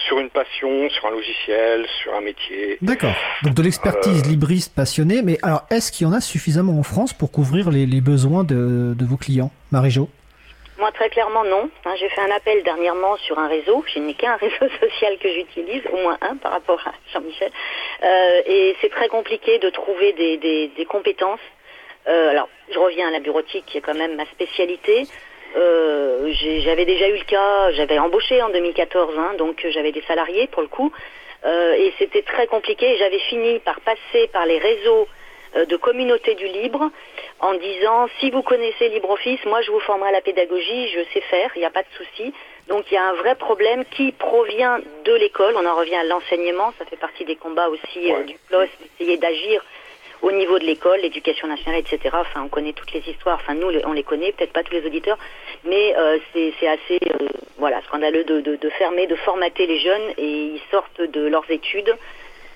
sur une passion, sur un logiciel, sur un métier. D'accord. Donc de l'expertise euh, libriste passionnée, mais alors est-ce qu'il y en a suffisamment en France pour couvrir les, besoins de, vos clients? Marie-Jo? Moi, très clairement, non. Hein, j'ai fait un appel dernièrement sur un réseau. Je n'ai qu'un *laughs* réseau social que j'utilise, au moins un par rapport à Jean-Michel. Euh, et c'est très compliqué de trouver des, compétences. Euh, alors, je reviens à la bureautique, qui est quand même ma spécialité. Euh, j'avais déjà eu le cas, j'avais embauché en 2014, hein, donc j'avais des salariés pour le coup, euh, et c'était très compliqué. J'avais fini par passer par les réseaux euh, de communauté du libre en disant si vous connaissez LibreOffice, moi je vous formerai à la pédagogie, je sais faire, il n'y a pas de souci. Donc il y a un vrai problème qui provient de l'école. On en revient à l'enseignement, ça fait partie des combats aussi du PLOS, d'essayer d'agir au niveau de l'école, l'éducation nationale, etc. Enfin, on connaît toutes les histoires. Enfin, nous, on les connaît, peut-être pas tous les auditeurs, mais euh, c'est assez, euh, voilà, scandaleux de, de, de, fermer, de formater les jeunes et ils sortent de leurs études.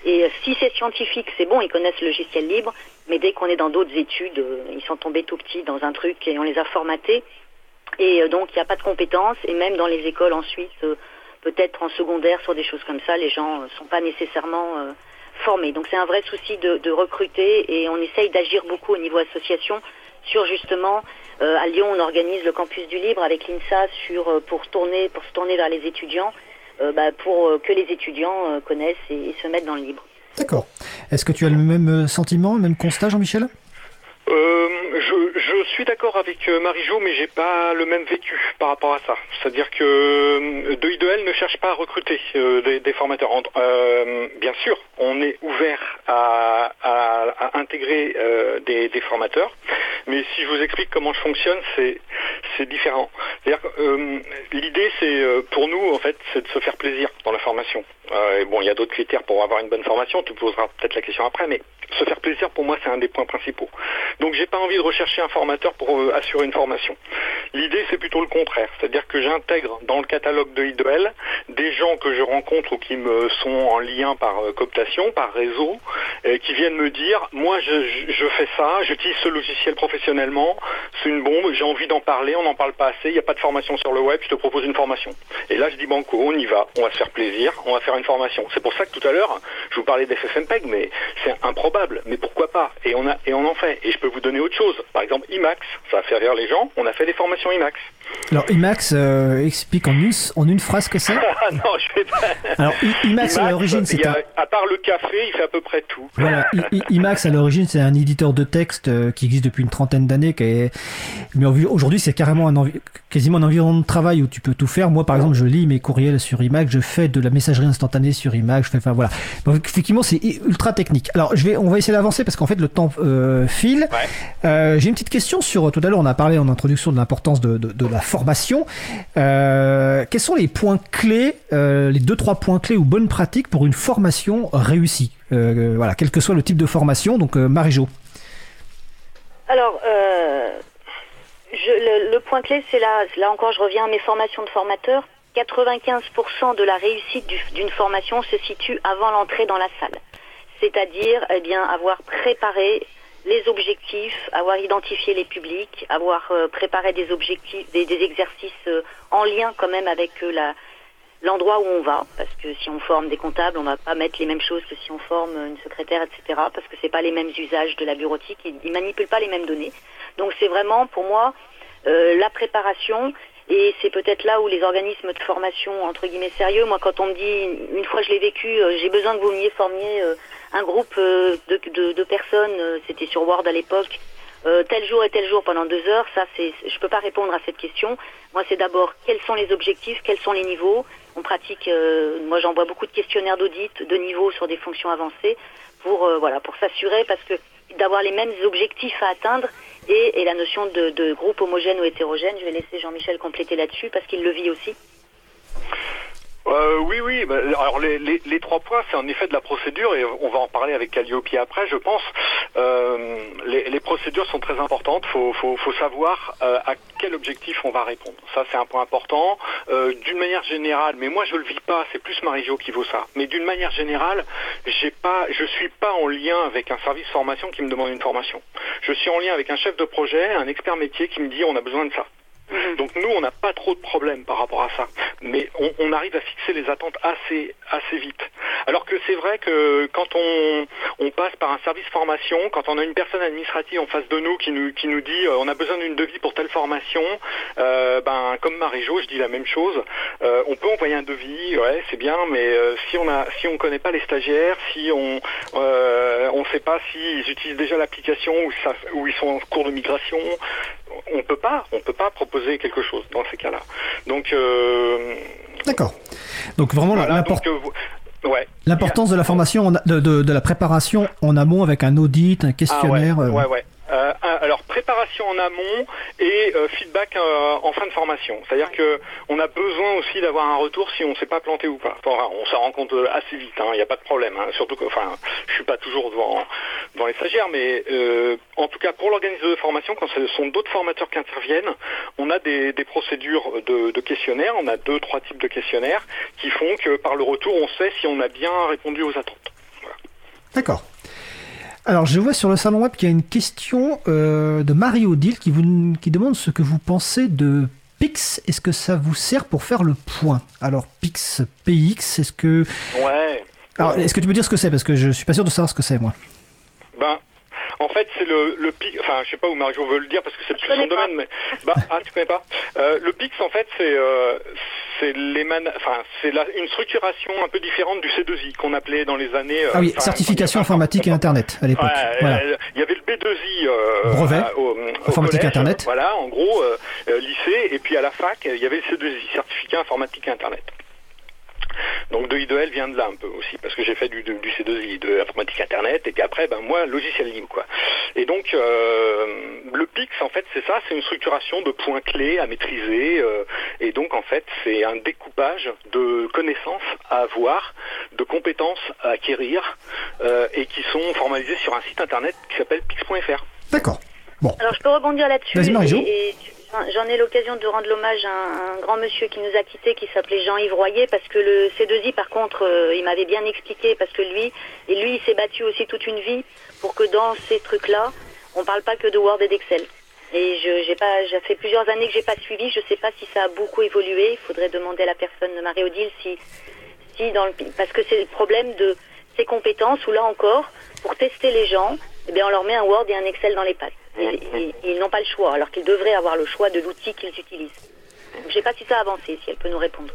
Et euh, si c'est scientifique, c'est bon, ils connaissent le logiciel libre, mais dès qu'on est dans d'autres études, ils sont tombés tout petits dans un truc et on les a formatés. Et donc, il n'y a pas de compétences. Et même dans les écoles ensuite, peut-être en secondaire, sur des choses comme ça, les gens ne sont pas nécessairement formés. Donc c'est un vrai souci de, recruter et on essaye d'agir beaucoup au niveau association sur justement euh, à Lyon on organise le campus du libre avec l'INSA sur euh, pour tourner pour se tourner vers les étudiants euh, bah, pour que les étudiants connaissent et, se mettent dans le libre. D'accord. Est-ce que tu as le même sentiment, le même constat Jean-Michel? Je, suis d'accord avec Marie-Jo, mais j'ai pas le même vécu par rapport à ça. C'est-à-dire que de I2L ne cherche pas à recruter des, formateurs. bien sûr, on est ouvert à, intégrer euh, des, formateurs. Mais si je vous explique comment je fonctionne, c'est c'est différent. Euh, l'idée, c'est euh, pour nous, en fait, c'est de se faire plaisir dans la formation. Euh, bon, il y a d'autres critères pour avoir une bonne formation. Tu poseras peut-être la question après, mais se faire plaisir, pour moi, c'est un des points principaux. Donc, j'ai pas envie de rechercher un formateur pour euh, assurer une formation. L'idée, c'est plutôt le contraire. C'est-à-dire que j'intègre dans le catalogue de IDEL des gens que je rencontre ou qui me sont en lien par euh, cooptation, par réseau, qui viennent me dire, moi, je- je fais ça, j'utilise ce logiciel professionnellement, c'est une bombe, j'ai envie d'en parler, on n'en parle pas assez, il n'y a pas de formation sur le web, je te propose une formation. Et là, je dis banco, on y va, on va se faire plaisir, on va faire une formation. C'est pour ça que tout à l'heure, je vous parlais d'FFmpeg, mais c'est improbable. Mais pourquoi pas? Et on a et on en fait. Et je peux vous donner autre chose. Par exemple, IMAX, ça a fait rire les gens. On a fait des formations IMAX. Alors, IMAX euh, explique en une, en une phrase que c'est. Ah *laughs* non, je vais pas. Alors, I- IMAX, à l'origine, c'est un. à part le café, il fait à peu près tout. Voilà, I- IMAX à l'origine c'est un éditeur de texte euh, qui existe depuis une trentaine d'années, est... mais aujourd'hui c'est carrément un envi- quasiment un environnement de travail où tu peux tout faire. Moi par exemple je lis mes courriels sur IMAX, je fais de la messagerie instantanée sur IMAX, je fais enfin voilà. Donc effectivement c'est ultra technique. Alors je vais, on va essayer d'avancer parce qu'en fait le temps euh, file. Ouais. Euh, J'ai une petite question sur tout à l'heure on a parlé en introduction de l'importance de, de, de la formation. Euh, quels sont les points clés, euh, les deux trois points clés ou bonnes pratiques pour une formation réussie? Euh, Voilà, quel que soit le type de formation. Donc euh, Marie-Jo. Alors, euh, je, le, le point clé, c'est là, là encore, je reviens à mes formations de formateurs. 95% de la réussite du- d'une formation se situe avant l'entrée dans la salle. C'est-à-dire, eh bien, avoir préparé les objectifs, avoir identifié les publics, avoir euh, préparé des objectifs, des, exercices euh, en lien quand même avec euh, l'endroit où on va, parce que si on forme des comptables, on va pas mettre les mêmes choses que si on forme une secrétaire, etc., parce que c'est pas les mêmes usages de la bureautique, ils, ils manipulent pas les mêmes données. Donc c'est vraiment pour moi la préparation et c'est peut-être là où les organismes de formation entre guillemets sérieux, moi quand on me dit une fois je l'ai vécu, euh, j'ai besoin que vous veniez formiez euh, un groupe euh, de, personnes, c'était sur Word à l'époque, tel jour et tel jour pendant deux heures, ça c'est, je peux pas répondre à cette question. Moi c'est d'abord quels sont les objectifs, quels sont les niveaux? On pratique, moi j'envoie beaucoup de questionnaires d'audit de niveau sur des fonctions avancées pour voilà pour s'assurer parce que d'avoir les mêmes objectifs à atteindre et, et la notion de, de groupe homogène ou hétérogène. Je vais laisser Jean-Michel compléter là-dessus parce qu'il le vit aussi. Euh, oui, oui. bah, alors les, les, les trois points, c'est en effet de la procédure et on va en parler avec Calliope après, je pense. Euh, les, les procédures sont très importantes. Faut, faut, faut savoir euh, à quel objectif on va répondre. Ça, c'est un point important. Euh, d'une manière générale, mais moi je le vis pas. C'est plus Marie-Jo qui vaut ça. Mais d'une manière générale, j'ai pas, je suis pas en lien avec un service formation qui me demande une formation. Je suis en lien avec un chef de projet, un expert métier qui me dit on a besoin de ça. Donc nous, on n'a pas trop de problèmes par rapport à ça, mais on, arrive à fixer les attentes assez assez vite. Alors que c'est vrai que quand on, passe par un service formation, quand on a une personne administrative en face de nous qui nous qui nous dit euh, on a besoin d'une devis pour telle formation, euh, ben comme Marie-Jo, je dis la même chose. Euh, on peut envoyer un devis, ouais, c'est bien, mais si on a si on connaît pas les stagiaires, si on on sait pas s'ils utilisent déjà l'application ou ou ils sont en cours de migration, on peut pas, on peut pas proposer quelque chose dans ces cas-là. Donc, euh, D'accord. Donc vraiment voilà, euh, ouais. l'importance de la formation, de, de, de la préparation en amont avec un audit, un Ah ouais, questionnaire. euh, ouais, ouais. Euh, alors préparation en amont et euh, feedback euh, en fin de formation. C'est-à-dire que on a besoin aussi d'avoir un retour si on ne s'est pas planté ou pas. On s'en rend compte assez vite. Il n'y a pas de problème. hein. Surtout que, enfin, je suis pas toujours devant devant les stagiaires, mais en tout cas pour l'organisateur de formation, quand ce sont d'autres formateurs qui interviennent, on a des, procédures de, de questionnaires. On a deux, trois types de questionnaires qui font que par le retour, on sait si on a bien répondu aux attentes. D'accord. Alors, je vois sur le salon web qu'il y a une question euh, de Marie Odile qui, vous, qui demande ce que vous pensez de Pix. Est-ce que ça vous sert pour faire le point? Alors, Pix, PX, est-ce que. Ouais. Alors, est-ce que tu peux dire ce que c'est? Parce que je suis pas sûr de savoir ce que c'est, moi. Ben, en fait, c'est le, le PIX, enfin, je sais pas où Mario veut le dire parce que c'est plus son pas. domaine, mais, bah, *laughs* ah, tu connais pas? Euh, le PIX, en fait, c'est, euh, c'est l'éman- enfin, c'est la, une structuration un peu différente du C2I qu'on appelait dans les années, euh, Ah oui, enfin, certification informatique et Internet à l'époque. Ouais, Voilà. euh, il y avait le B2I euh, Brevet, à- au, au informatique collège, Internet. Voilà, en gros, euh, euh, lycée, et puis à la fac, il y avait le C2I, certificat informatique et Internet. Donc de I2L vient de là un peu aussi, parce que j'ai fait du, du, C2I, de informatique internet, et puis après, ben moi, logiciel libre, quoi. Et donc, euh, le PIX, en fait, c'est ça, c'est une structuration de points clés à maîtriser, euh, et donc, en fait, c'est un découpage de connaissances à avoir, de compétences à acquérir, euh, et qui sont formalisées sur un site internet qui s'appelle pix.fr. D'accord. Bon. Alors, je peux rebondir là-dessus. Vas-y, J'en ai l'occasion de rendre l'hommage à un, grand monsieur qui nous a quittés, qui s'appelait Jean-Yves Royer, parce que le C2I, par contre, euh, il m'avait bien expliqué, parce que lui, et lui, il s'est battu aussi toute une vie pour que dans ces trucs-là, on parle pas que de Word et d'Excel. Et je j'ai pas, j'ai fait plusieurs années que j'ai pas suivi. Je sais pas si ça a beaucoup évolué. Il faudrait demander à la personne de Marie-Odile si, si dans le, parce que c'est le problème de ces compétences où là encore, pour tester les gens, eh bien, on leur met un Word et un Excel dans les pattes. Ils, n'ont pas le choix, alors qu'ils devraient avoir le choix de l'outil qu'ils utilisent. je ne sais pas si ça a avancé, si elle peut nous répondre.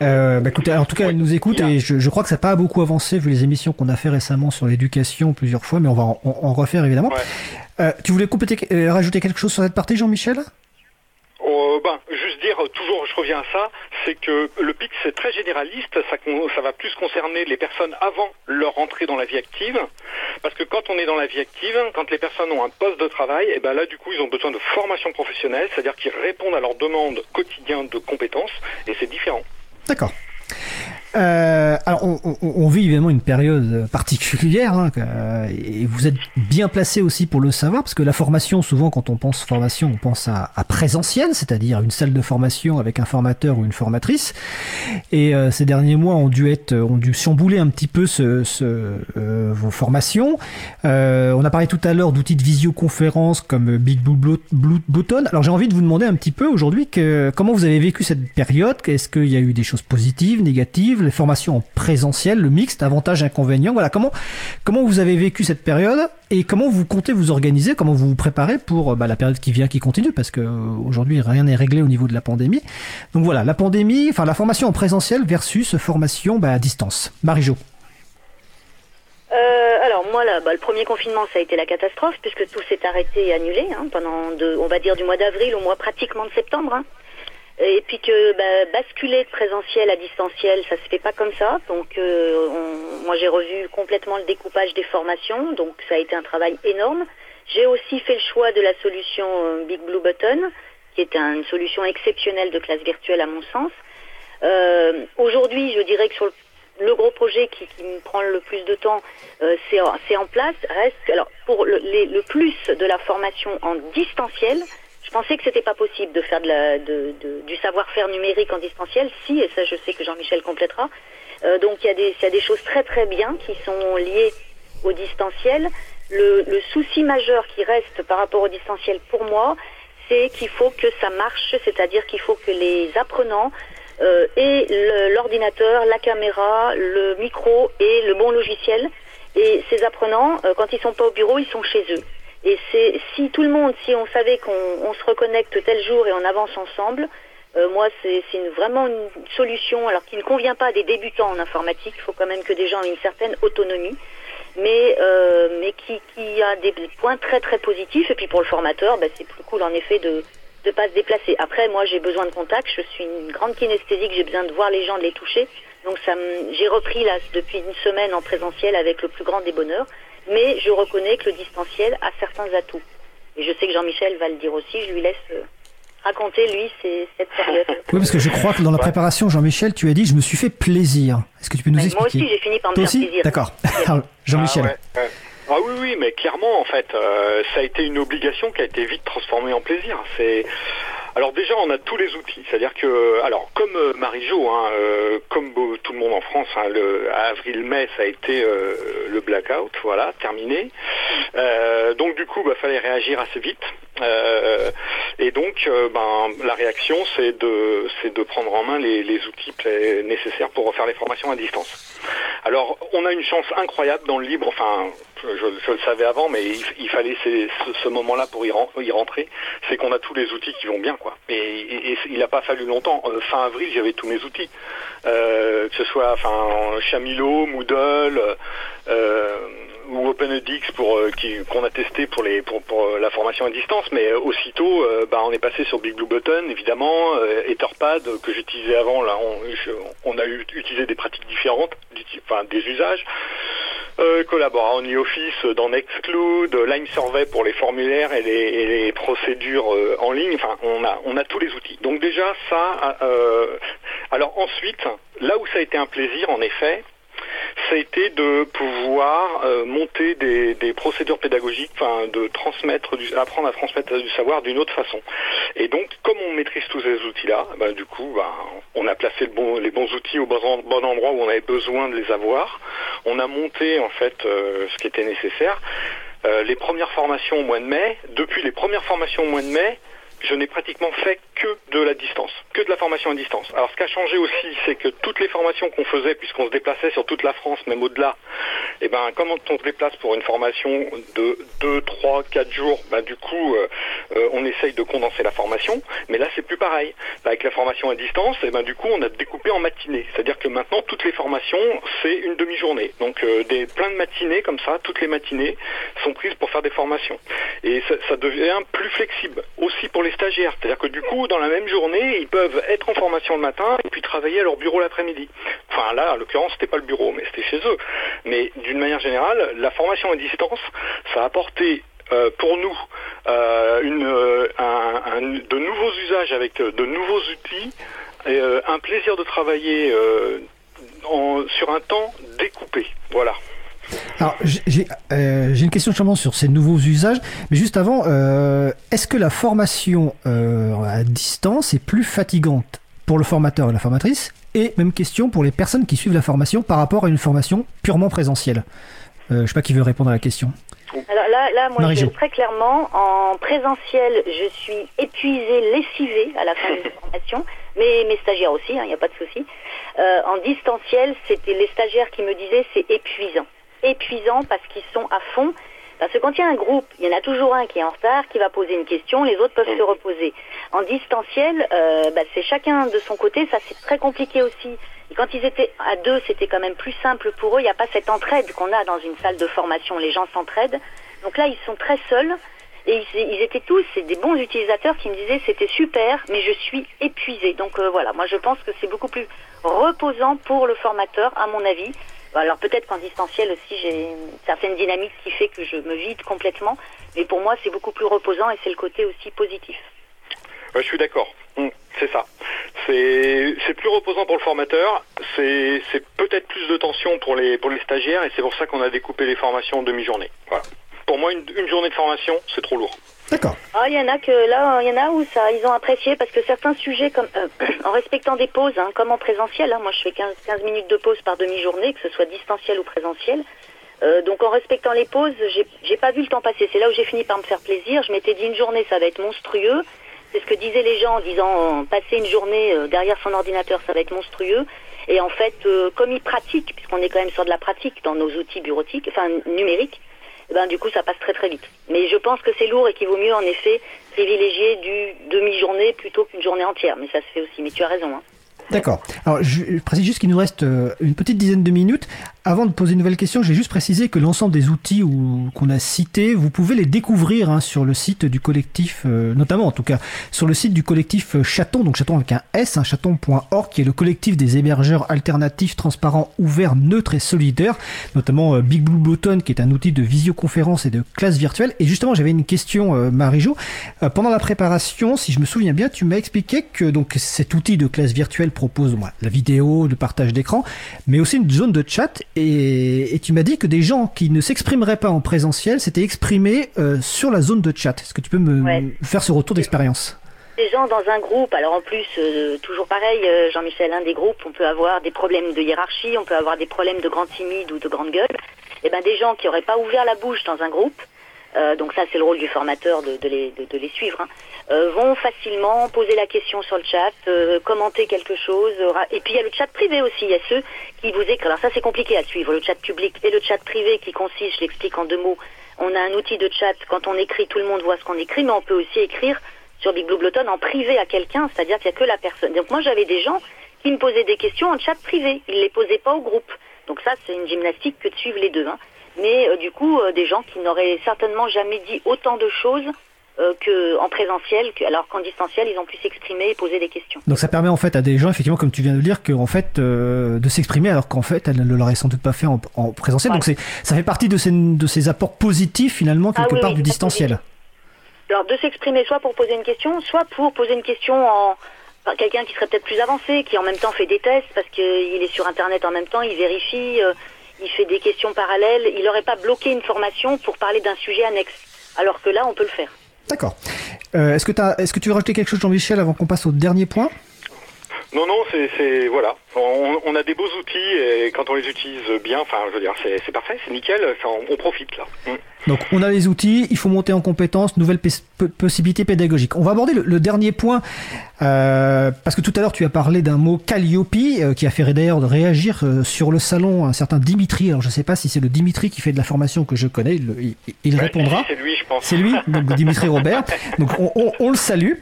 Euh, bah écoutez, en tout cas, elle nous écoute et je, crois que ça n'a pas beaucoup avancé vu les émissions qu'on a fait récemment sur l'éducation plusieurs fois, mais on va en, refaire évidemment. Euh, tu voulais compléter, euh, rajouter quelque chose sur cette partie, Jean-Michel? Oh, ben, juste dire, toujours, je reviens à ça, c'est que le PIC, c'est très généraliste, ça, ça va plus concerner les personnes avant leur entrée dans la vie active, parce que quand on est dans la vie active, quand les personnes ont un poste de travail, et eh ben là, du coup, ils ont besoin de formation professionnelle, c'est-à-dire qu'ils répondent à leurs demandes quotidiennes de compétences, et c'est différent. D'accord. Euh, alors, on, vit évidemment une période particulière, hein, et vous êtes bien placé aussi pour le savoir, parce que la formation, souvent, quand on pense formation, on pense à, à c'est-à-dire une salle de formation avec un formateur ou une formatrice. Et euh, ces derniers mois ont dû être, ont chambouler un petit peu euh, vos formations. on a parlé tout à l'heure d'outils de visioconférence comme Big Blue, Button. Alors, j'ai envie de vous demander un petit peu aujourd'hui comment vous avez vécu cette période? Est-ce qu'il y a eu des choses positives, négatives? Les formations en présentiel, le mixte, avantages, inconvénients. Voilà, comment, comment vous avez vécu cette période et comment vous comptez vous organiser, comment vous vous préparez pour bah, la période qui vient, qui continue, parce que euh, aujourd'hui rien n'est réglé au niveau de la pandémie. Donc voilà, la pandémie, enfin la formation en présentiel versus formation bah, à distance. Marie-Jo. Euh, alors moi, là, bah, le premier confinement, ça a été la catastrophe puisque tout s'est arrêté et annulé hein, pendant, on va dire, du mois d'avril au mois pratiquement de septembre. Hein. Et puis que bah, basculer de présentiel à distanciel, ça se fait pas comme ça. Donc euh, moi j'ai revu complètement le découpage des formations, donc ça a été un travail énorme. J'ai aussi fait le choix de la solution euh, Big Blue Button, qui est une solution exceptionnelle de classe virtuelle à mon sens. Euh, Aujourd'hui, je dirais que sur le, gros projet qui, qui, me prend le plus de temps, euh, c'est en place. Reste alors pour le, le plus de la formation en distanciel, je pensais que c'était pas possible de faire du savoir-faire numérique en distanciel. Si, et ça je sais que Jean-Michel complétera. Euh, donc il y, a des, choses très très bien qui sont liées au distanciel. Le, le souci majeur qui reste par rapport au distanciel pour moi, c'est qu'il faut que ça marche, c'est-à-dire qu'il faut que les apprenants euh, aient l'ordinateur, la caméra, le micro et le bon logiciel. Et ces apprenants, euh, quand ils sont pas au bureau, ils sont chez eux. Et c'est si tout le monde, si on savait qu'on se reconnecte tel jour et on avance ensemble, euh, moi c'est vraiment une solution, alors qui ne convient pas à des débutants en informatique. Il faut quand même que des gens aient une certaine autonomie, mais euh, mais qui, qui a des points très très positifs. Et puis pour le formateur, bah, c'est plus cool en effet de de pas se déplacer. Après, moi j'ai besoin de contact. Je suis une grande kinesthésique. J'ai besoin de voir les gens, de les toucher. Donc j'ai repris là depuis une semaine en présentiel avec le plus grand des bonheurs mais je reconnais que le distanciel a certains atouts. Et je sais que Jean-Michel va le dire aussi, je lui laisse euh, raconter, lui, cette période. *laughs* Oui, parce que je crois que dans la préparation, Jean-Michel, tu as dit, je me suis fait plaisir. Est-ce que tu peux nous expliquer Moi aussi, j'ai fini par me faire plaisir. D'accord. *laughs* Jean-Michel. Ah, ah, oui, oui, mais clairement, en fait, euh, ça a été une obligation qui a été vite transformée en plaisir. C'est alors déjà, on a tous les outils. C'est-à-dire que, alors comme euh, Marie-Jo, hein, euh, comme tout le monde en France, hein, le, avril-mai, ça a été euh, le blackout, voilà, terminé. donc du coup, il bah, fallait réagir assez vite. et donc, ben, la réaction, c'est de, c'est de prendre en main les, les outils nécessaires pour refaire les formations à distance. Alors, on a une chance incroyable dans le libre, enfin, je, le savais avant, mais il, fallait ce, moment-là pour y, rentrer, c'est qu'on a tous les outils qui vont bien, quoi. Et, il n'a pas fallu longtemps. Euh, fin avril, j'avais tous mes outils, euh, que ce soit enfin Chamilo, Moodle. Euh, ou OpenEDX pour qu'on a testé pour les pour, la formation à distance, mais aussitôt, bah, on est passé sur Big Blue Button, évidemment, Etherpad que j'utilisais avant. Là, on, on a utilisé des pratiques différentes, enfin des usages. Euh, collabore en Office dans Nextcloud, Line Survey pour les formulaires et les, procédures euh, en ligne. Enfin, on a, on a tous les outils. Donc déjà, ça. Euh, alors ensuite, là où ça a été un plaisir, en effet, ça a été de pouvoir euh, monter des, procédures pédagogiques, de transmettre, du, apprendre à transmettre du savoir d'une autre façon. Et donc, comme on maîtrise tous ces outils-là, bah, du coup, bah, on a placé les bons outils au bon, endroit où on avait besoin de les avoir. On a monté en fait euh, ce qui était nécessaire. Euh, les premières formations au mois de mai, depuis les premières formations au mois de mai, je n'ai pratiquement fait que de la distance, que de la formation à distance. Alors ce qui a changé aussi, c'est que toutes les formations qu'on faisait, puisqu'on se déplaçait sur toute la France, même au-delà, et eh ben quand on se déplace pour une formation de 2, 3, 4 jours, ben, du coup euh, euh, on essaye de condenser la formation, mais là c'est plus pareil. avec la formation à distance, et eh ben du coup on a découpé en matinées. C'est-à-dire que maintenant toutes les formations c'est une demi-journée. Donc euh, des plein de matinées comme ça, toutes les matinées sont prises pour faire des formations. Et ça, ça devient plus flexible aussi pour les stagiaires. C'est-à-dire que du coup, dans la même journée, ils peuvent être en formation le matin et puis travailler à leur bureau l'après-midi. Enfin là, en l'occurrence, c'était pas le bureau, mais c'était chez eux. Mais d'une manière générale, la formation à distance, ça a apporté euh, pour nous euh, euh, de nouveaux usages avec de nouveaux outils, et, un plaisir de travailler sur un temps découpé. Voilà. Alors, euh, j'ai une question justement sur ces nouveaux usages, mais juste avant, euh, est-ce que la formation euh, à distance est plus fatigante pour le formateur et la formatrice? Et même question pour les personnes qui suivent la formation par rapport à une formation purement présentielle. je ne sais pas qui veut répondre à la question. Alors là, là moi, je, très clairement, en présentiel, je suis épuisée, lessivée à la fin de la formation, mais mes stagiaires aussi, il hein, n'y a pas de souci. en distanciel, c'était les stagiaires qui me disaient c'est épuisant épuisant parce qu'ils sont à fond. Parce que quand il y a un groupe, il y en a toujours un qui est en retard, qui va poser une question, les autres peuvent se reposer. En distanciel, euh, bah, c'est chacun de son côté, ça c'est très compliqué aussi. Et quand ils étaient à deux, c'était quand même plus simple pour eux. Il n'y a pas cette entraide qu'on a dans une salle de formation. Les gens s'entraident. Donc là, ils sont très seuls. Et ils, étaient tous, des bons utilisateurs qui me disaient c'était super, mais je suis épuisé. Donc euh, voilà, moi je pense que c'est beaucoup plus reposant pour le formateur, à mon avis, alors peut-être qu'en distanciel aussi, j'ai une certaine dynamique qui fait que je me vide complètement, mais pour moi c'est beaucoup plus reposant et c'est le côté aussi positif. je suis d'accord, hum, c'est ça. C'est plus reposant pour le formateur, c'est peut-être plus de tension pour les, pour les stagiaires et c'est pour ça qu'on a découpé les formations en demi-journée. Voilà. Pour moi, une journée de formation, c'est trop lourd. D'accord. Ah, il y en a que là, il y en a où ça, ils ont apprécié parce que certains sujets, comme euh, *clears throat* en respectant des pauses, hein, comme en présentiel, hein, moi je fais 15, 15 minutes de pause par demi-journée, que ce soit distanciel ou présentiel. Euh, donc en respectant les pauses, j'ai pas vu le temps passer. C'est là où j'ai fini par me faire plaisir. Je m'étais dit une journée, ça va être monstrueux. C'est ce que disaient les gens en disant passer une journée euh, derrière son ordinateur, ça va être monstrueux. Et en fait, comme ils pratiquent, puisqu'on est quand même sur de la pratique dans nos outils bureautiques, enfin numériques, ben, du coup, ça passe très très vite. Mais je pense que c'est lourd et qu'il vaut mieux, en effet, privilégier du demi-journée plutôt qu'une journée entière. Mais ça se fait aussi. Mais tu as raison. Hein. D'accord. Alors, je précise juste qu'il nous reste euh, une petite dizaine de minutes. Avant de poser une nouvelle question, j'ai juste précisé que l'ensemble des outils qu'on a cités, vous pouvez les découvrir hein, sur le site du collectif, euh, notamment en tout cas sur le site du collectif euh, Chaton, donc Chaton avec un S, un chaton.org, qui est le collectif des hébergeurs alternatifs, transparents, ouverts, neutres et solidaires, notamment Button, qui est un outil de visioconférence et de classe virtuelle. Et justement, j'avais une question, Marie-Jo. pendant la préparation, si je me souviens bien, tu m'as expliqué que donc cet outil de classe virtuelle propose la vidéo, le partage d'écran, mais aussi une zone de chat. Et, tu m'as dit que des gens qui ne s'exprimeraient pas en présentiel s'étaient exprimés euh, sur la zone de chat. Est-ce que tu peux me faire ce retour d'expérience? Des gens dans un groupe, alors en plus, euh, toujours pareil, euh, Jean-Michel, un des groupes, on peut avoir des problèmes de hiérarchie, on peut avoir des problèmes de grande timide ou de grande gueule. Et eh ben des gens qui n'auraient pas ouvert la bouche dans un groupe, donc ça c'est le rôle du formateur de, de, les, de, les, suivre, hein. Euh, vont facilement poser la question sur le chat, euh, commenter quelque chose. et puis il y a le chat privé aussi, il y a ceux qui vous écrivent. Alors ça c'est compliqué à suivre, le chat public et le chat privé qui consiste, je l'explique en deux mots, on a un outil de chat, quand on écrit tout le monde voit ce qu'on écrit, mais on peut aussi écrire sur Big Blue Button en privé à quelqu'un, c'est-à-dire qu'il n'y a que la personne. Donc moi j'avais des gens qui me posaient des questions en chat privé, ils ne les posaient pas au groupe. Donc ça c'est une gymnastique que de suivre les deux. Hein. mais du coup, des gens qui n'auraient certainement jamais dit autant de choses euh, qu'en présentiel, alors qu'en distanciel, ils ont pu s'exprimer et poser des questions. Donc ça permet en fait à des gens, effectivement, comme tu viens de le dire, que, en fait, euh, de s'exprimer alors qu'en fait, elles ne l'auraient sans doute pas fait en, présentiel. Donc ça fait partie de ces, de ces apports positifs, finalement, quelque ah part, du distanciel. Alors de s'exprimer soit pour poser une question, soit pour poser une question en quelqu'un qui serait peut-être plus avancé, qui en même temps fait des tests parce qu'il est sur Internet en même temps, il vérifie, euh, il fait des questions parallèles. Il n'aurait pas bloqué une formation pour parler d'un sujet annexe, alors que là, on peut le faire. D'accord. Euh, est-ce que, que tu veux rajouter quelque chose, Jean-Michel, avant qu'on passe au dernier point? Non, non, c'est voilà. On, a des beaux outils et quand on les utilise bien, enfin, je veux dire, c'est parfait, c'est nickel. on, profite là. Mm. Donc, on a les outils, il faut monter en compétences, nouvelles possibilités pédagogiques. On va aborder le, dernier point euh, parce que tout à l'heure tu as parlé d'un mot Calliope euh, qui a fait d'ailleurs réagir euh, sur le salon un certain Dimitri. Alors, je ne sais pas si c'est le Dimitri qui fait de la formation que je connais. Il, répondra. C'est lui, je pense. C'est lui, donc *laughs* Dimitri Robert. Donc, on, le salue.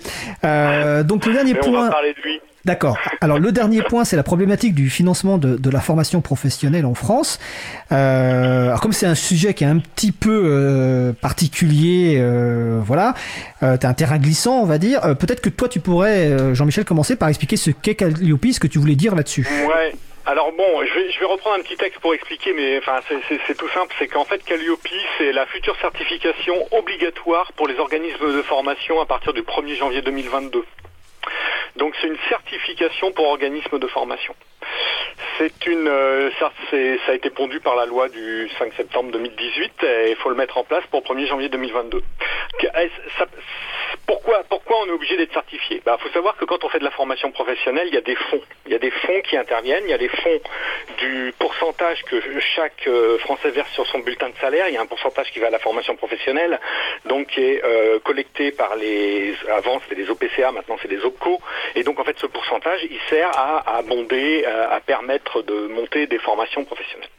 donc, le dernier point. On va parler de lui. D'accord. Alors le dernier point, c'est la problématique du financement de, la formation professionnelle en France. Euh, alors comme c'est un sujet qui est un petit peu euh, particulier, euh, voilà, euh, un terrain glissant, on va dire. Peut-être que toi, tu pourrais, Jean-Michel, commencer par expliquer ce qu'est Calliope, ce que tu voulais dire là-dessus. Ouais. Alors bon, je vais, je vais, reprendre un petit texte pour expliquer, mais enfin c'est tout simple, c'est qu'en fait Calliope, c'est la future certification obligatoire pour les organismes de formation à partir du 1er janvier 2022. Donc c'est une certification pour organisme de formation. C'est une, euh, ça, a été pondu par la loi du 5 septembre 2018 et il faut le mettre en place pour le 1er janvier 2022. pourquoi, pourquoi on est obligé d'être certifié? Il bah, faut savoir que quand on fait de la formation professionnelle, il y a des fonds. Il y a des fonds qui interviennent, il y a les fonds du pourcentage que chaque euh, Français verse sur son bulletin de salaire. Il y a un pourcentage qui va à la formation professionnelle, donc qui est euh, collecté par les... Avant c'était des OPCA, maintenant c'est des Et donc en fait ce pourcentage, il sert à, abonder, à permettre de monter des formations professionnelles.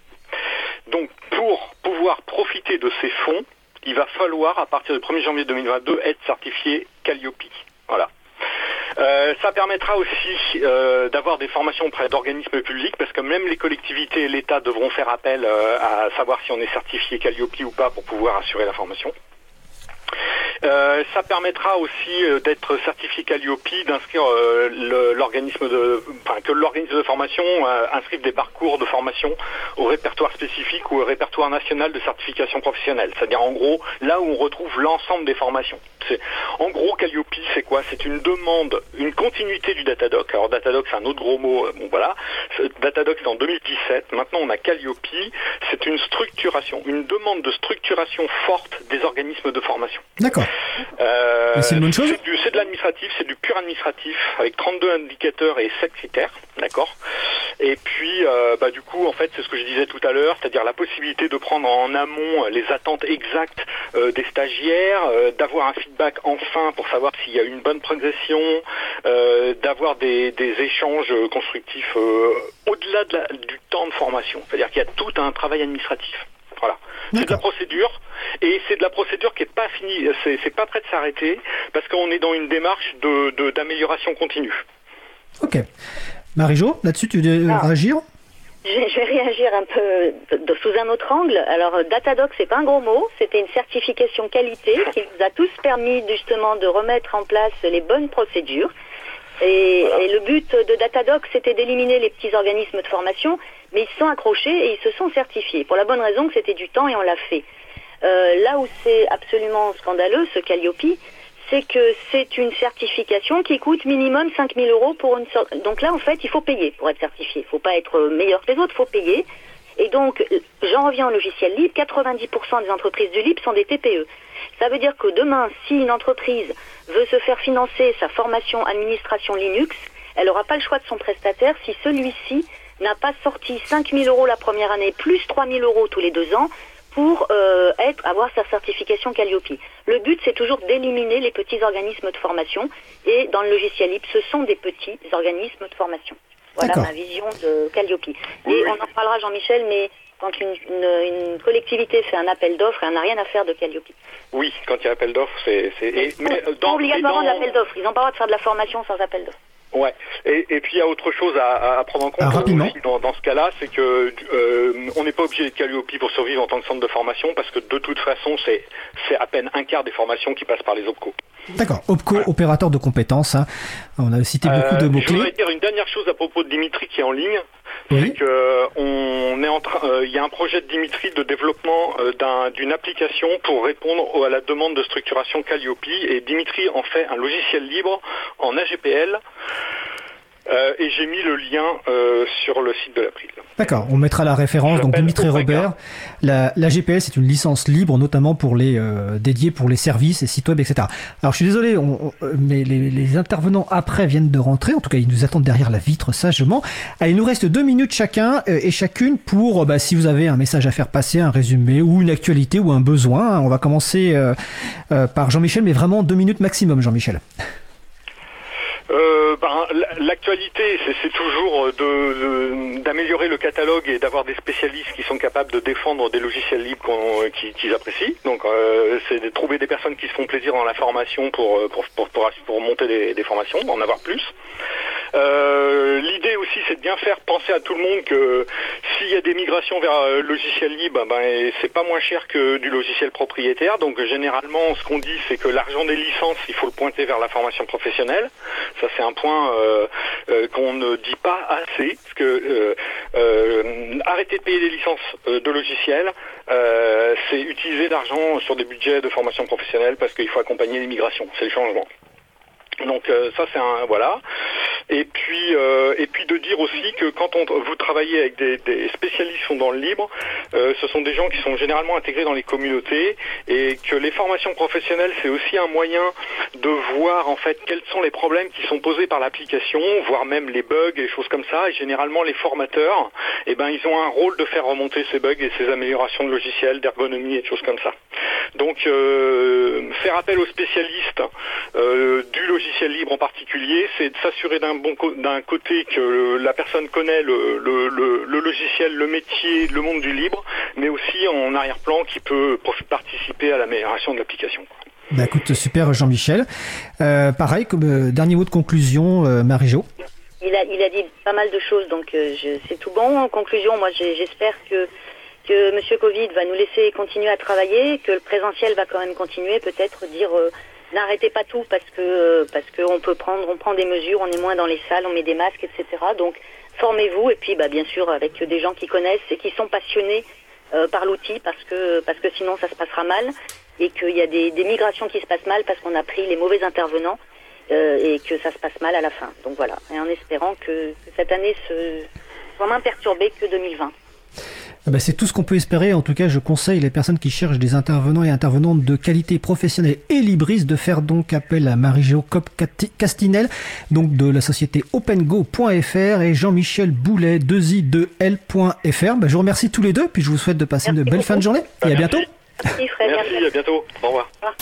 Donc pour pouvoir profiter de ces fonds, il va falloir à partir du 1er janvier 2022 être certifié Calliope. Voilà. Euh, ça permettra aussi euh, d'avoir des formations auprès d'organismes publics parce que même les collectivités et l'État devront faire appel euh, à savoir si on est certifié Calliope ou pas pour pouvoir assurer la formation. Euh, ça permettra aussi euh, d'être certifié Calliope, d'inscrire euh, l'organisme de, que l'organisme de formation inscrive des parcours de formation au répertoire spécifique ou au répertoire national de certification professionnelle. C'est-à-dire en gros là où on retrouve l'ensemble des formations. En gros, Calliope, c'est quoi? C'est une demande, une continuité du Datadoc. Alors Datadoc, c'est un autre gros mot. Bon voilà, Datadoc c'est en 2017. Maintenant, on a Calliope. C'est une structuration, une demande de structuration forte des organismes de formation. D'accord. Euh, c'est une bonne chose C'est de l'administratif, c'est du pur administratif, avec 32 indicateurs et 7 critères, d'accord? Et puis, euh, bah, du coup, en fait, c'est ce que je disais tout à l'heure, c'est-à-dire la possibilité de prendre en amont les attentes exactes euh, des stagiaires, d'avoir un feedback enfin pour savoir s'il y a une bonne progression, d'avoir des, échanges constructifs au-delà du temps de formation. C'est-à-dire qu'il y a tout un travail administratif. Voilà. C'est de la procédure et c'est de la procédure qui n'est pas finie, c'est pas prêt de s'arrêter parce qu'on est dans une démarche d'amélioration continue. Ok. Marie-Jo, là-dessus, tu veux ah. réagir? Je vais réagir un peu sous un autre angle. Alors, Datadoc, c'est pas un gros mot. C'était une certification qualité qui nous a tous permis justement de remettre en place les bonnes procédures. Et, et le but de Datadoc, c'était d'éliminer les petits organismes de formation mais ils se sont accrochés et ils se sont certifiés, pour la bonne raison que c'était du temps et on l'a fait. Euh, là où c'est absolument scandaleux, ce Calliope, c'est que c'est une certification qui coûte minimum 5000 euros pour une sorte. Donc là, en fait, il faut payer pour être certifié. Il faut pas être meilleur que les autres, il faut payer. Et donc, j'en reviens au logiciel libre, 90% des entreprises du libre sont des TPE. Ça veut dire que demain, si une entreprise veut se faire financer sa formation administration Linux, elle n'aura pas le choix de son prestataire si celui-ci n'a pas sorti 5 000 euros la première année, plus 3 000 euros tous les deux ans, pour euh, avoir sa certification Calliope. Le but, c'est toujours d'éliminer les petits organismes de formation. Et dans le logiciel LIP, ce sont des petits organismes de formation. Voilà ma vision de Calliope. Et on en parlera, Jean-Michel, mais quand une, collectivité fait un appel d'offres, elle n'a rien à faire de Calliope. Oui, quand il y a appel d'offres, c'est... Mais, obligatoirement de l'appel d'offres. Ils n'ont pas le droit de faire de la formation sans appel d'offres. Ouais. Et, et, puis il y a autre chose à, à prendre en compte ah, aussi dans, dans, ce cas-là, c'est que euh, on n'est pas obligé d'être Calliope pour survivre en tant que centre de formation parce que de toute façon c'est c'est à peine un quart des formations qui passent par les OPCO. D'accord. OPCO, voilà. opérateur de compétences. Hein. On a cité beaucoup euh, de mots clés. Je voudrais dire une dernière chose à propos de Dimitri qui est en ligne. Oui. C'est que on est en train, euh, il y a un projet de Dimitri de développement euh, d'une un, application pour répondre à la demande de structuration Calliope et Dimitri en fait un logiciel libre en AGPL. Euh, et j'ai mis le lien euh, sur le site de l'April. D'accord, on mettra la référence. Donc Dimitri Robert, la, la, GPS est une licence libre, notamment pour les euh, dédiée pour les services et sites web, etc. Alors je suis désolé, on, on, mais les, les, intervenants après viennent de rentrer. En tout cas, ils nous attendent derrière la vitre sagement. Allez, il nous reste deux minutes chacun euh, et chacune pour, bah, si vous avez un message à faire passer, un résumé ou une actualité ou un besoin. On va commencer euh, par Jean-Michel, mais vraiment deux minutes maximum, Jean-Michel. Euh, ben, L'actualité, c'est toujours d'améliorer de, de, le catalogue et d'avoir des spécialistes qui sont capables de défendre des logiciels libres qu'ils qu apprécient. Donc, euh, c'est de trouver des personnes qui se font plaisir dans la formation pour monter des, des, formations, en avoir plus. Euh, L'idée aussi, c'est de bien faire penser à tout le monde que s'il y a des migrations vers le logiciel libre, ben, c'est pas moins cher que du logiciel propriétaire. Donc, généralement, ce qu'on dit, c'est que l'argent des licences, il faut le pointer vers la formation professionnelle. Ça, c'est un point euh, euh, qu'on ne dit pas assez, parce que euh, arrêter de payer des licences de logiciels, c'est utiliser l'argent sur des budgets de formation professionnelle parce qu'il faut accompagner l'immigration. C'est le changement. Donc euh, ça c'est un voilà. Et puis euh, et puis de dire aussi que quand on, vous travaillez avec des, des spécialistes qui sont dans le libre, euh, ce sont des gens qui sont généralement intégrés dans les communautés et que les formations professionnelles c'est aussi un moyen de voir en fait quels sont les problèmes qui sont posés par l'application, voire même les bugs et choses comme ça. Et généralement les formateurs, eh ben ils ont un rôle de faire remonter ces bugs et ces améliorations de logiciels, d'ergonomie et de choses comme ça. Donc faire appel aux spécialistes du logiciel logiciel libre en particulier, c'est de s'assurer d'un bon d'un côté que la personne connaît le, le, le, le, logiciel, le métier, le monde du libre, mais aussi en arrière-plan qui peut participer à l'amélioration de l'application. Bah écoute, super Jean-Michel. Euh, pareil, comme euh, dernier mot de conclusion, euh, Marie-Jo. Il a, il a dit pas mal de choses, donc c'est tout bon. En conclusion, moi j'espère que que Monsieur Covid va nous laisser continuer à travailler, que le présentiel va quand même continuer, peut-être dire n'arrêtez pas tout parce que parce qu'on peut prendre, on prend des mesures, on est moins dans les salles, on met des masques, etc. Donc formez-vous et puis bah, bien sûr avec des gens qui connaissent et qui sont passionnés euh, par l'outil parce que parce que sinon ça se passera mal et qu'il y a des, des, migrations qui se passent mal parce qu'on a pris les mauvais intervenants euh, et que ça se passe mal à la fin. Donc voilà, et en espérant que, que cette année se, soit moins perturbée que 2020. Ben c'est tout ce qu'on peut espérer. En tout cas, je conseille les personnes qui cherchent des intervenants et intervenantes de qualité professionnelle et libris de faire donc appel à Marie-Jo Castinel, donc de la société opengo.fr et Jean-Michel Boulet, 2i2l.fr. Ben je vous remercie tous les deux, puis je vous souhaite de passer merci une belle beaucoup. fin de journée et à bientôt. Merci, à bientôt. Au revoir. Au revoir.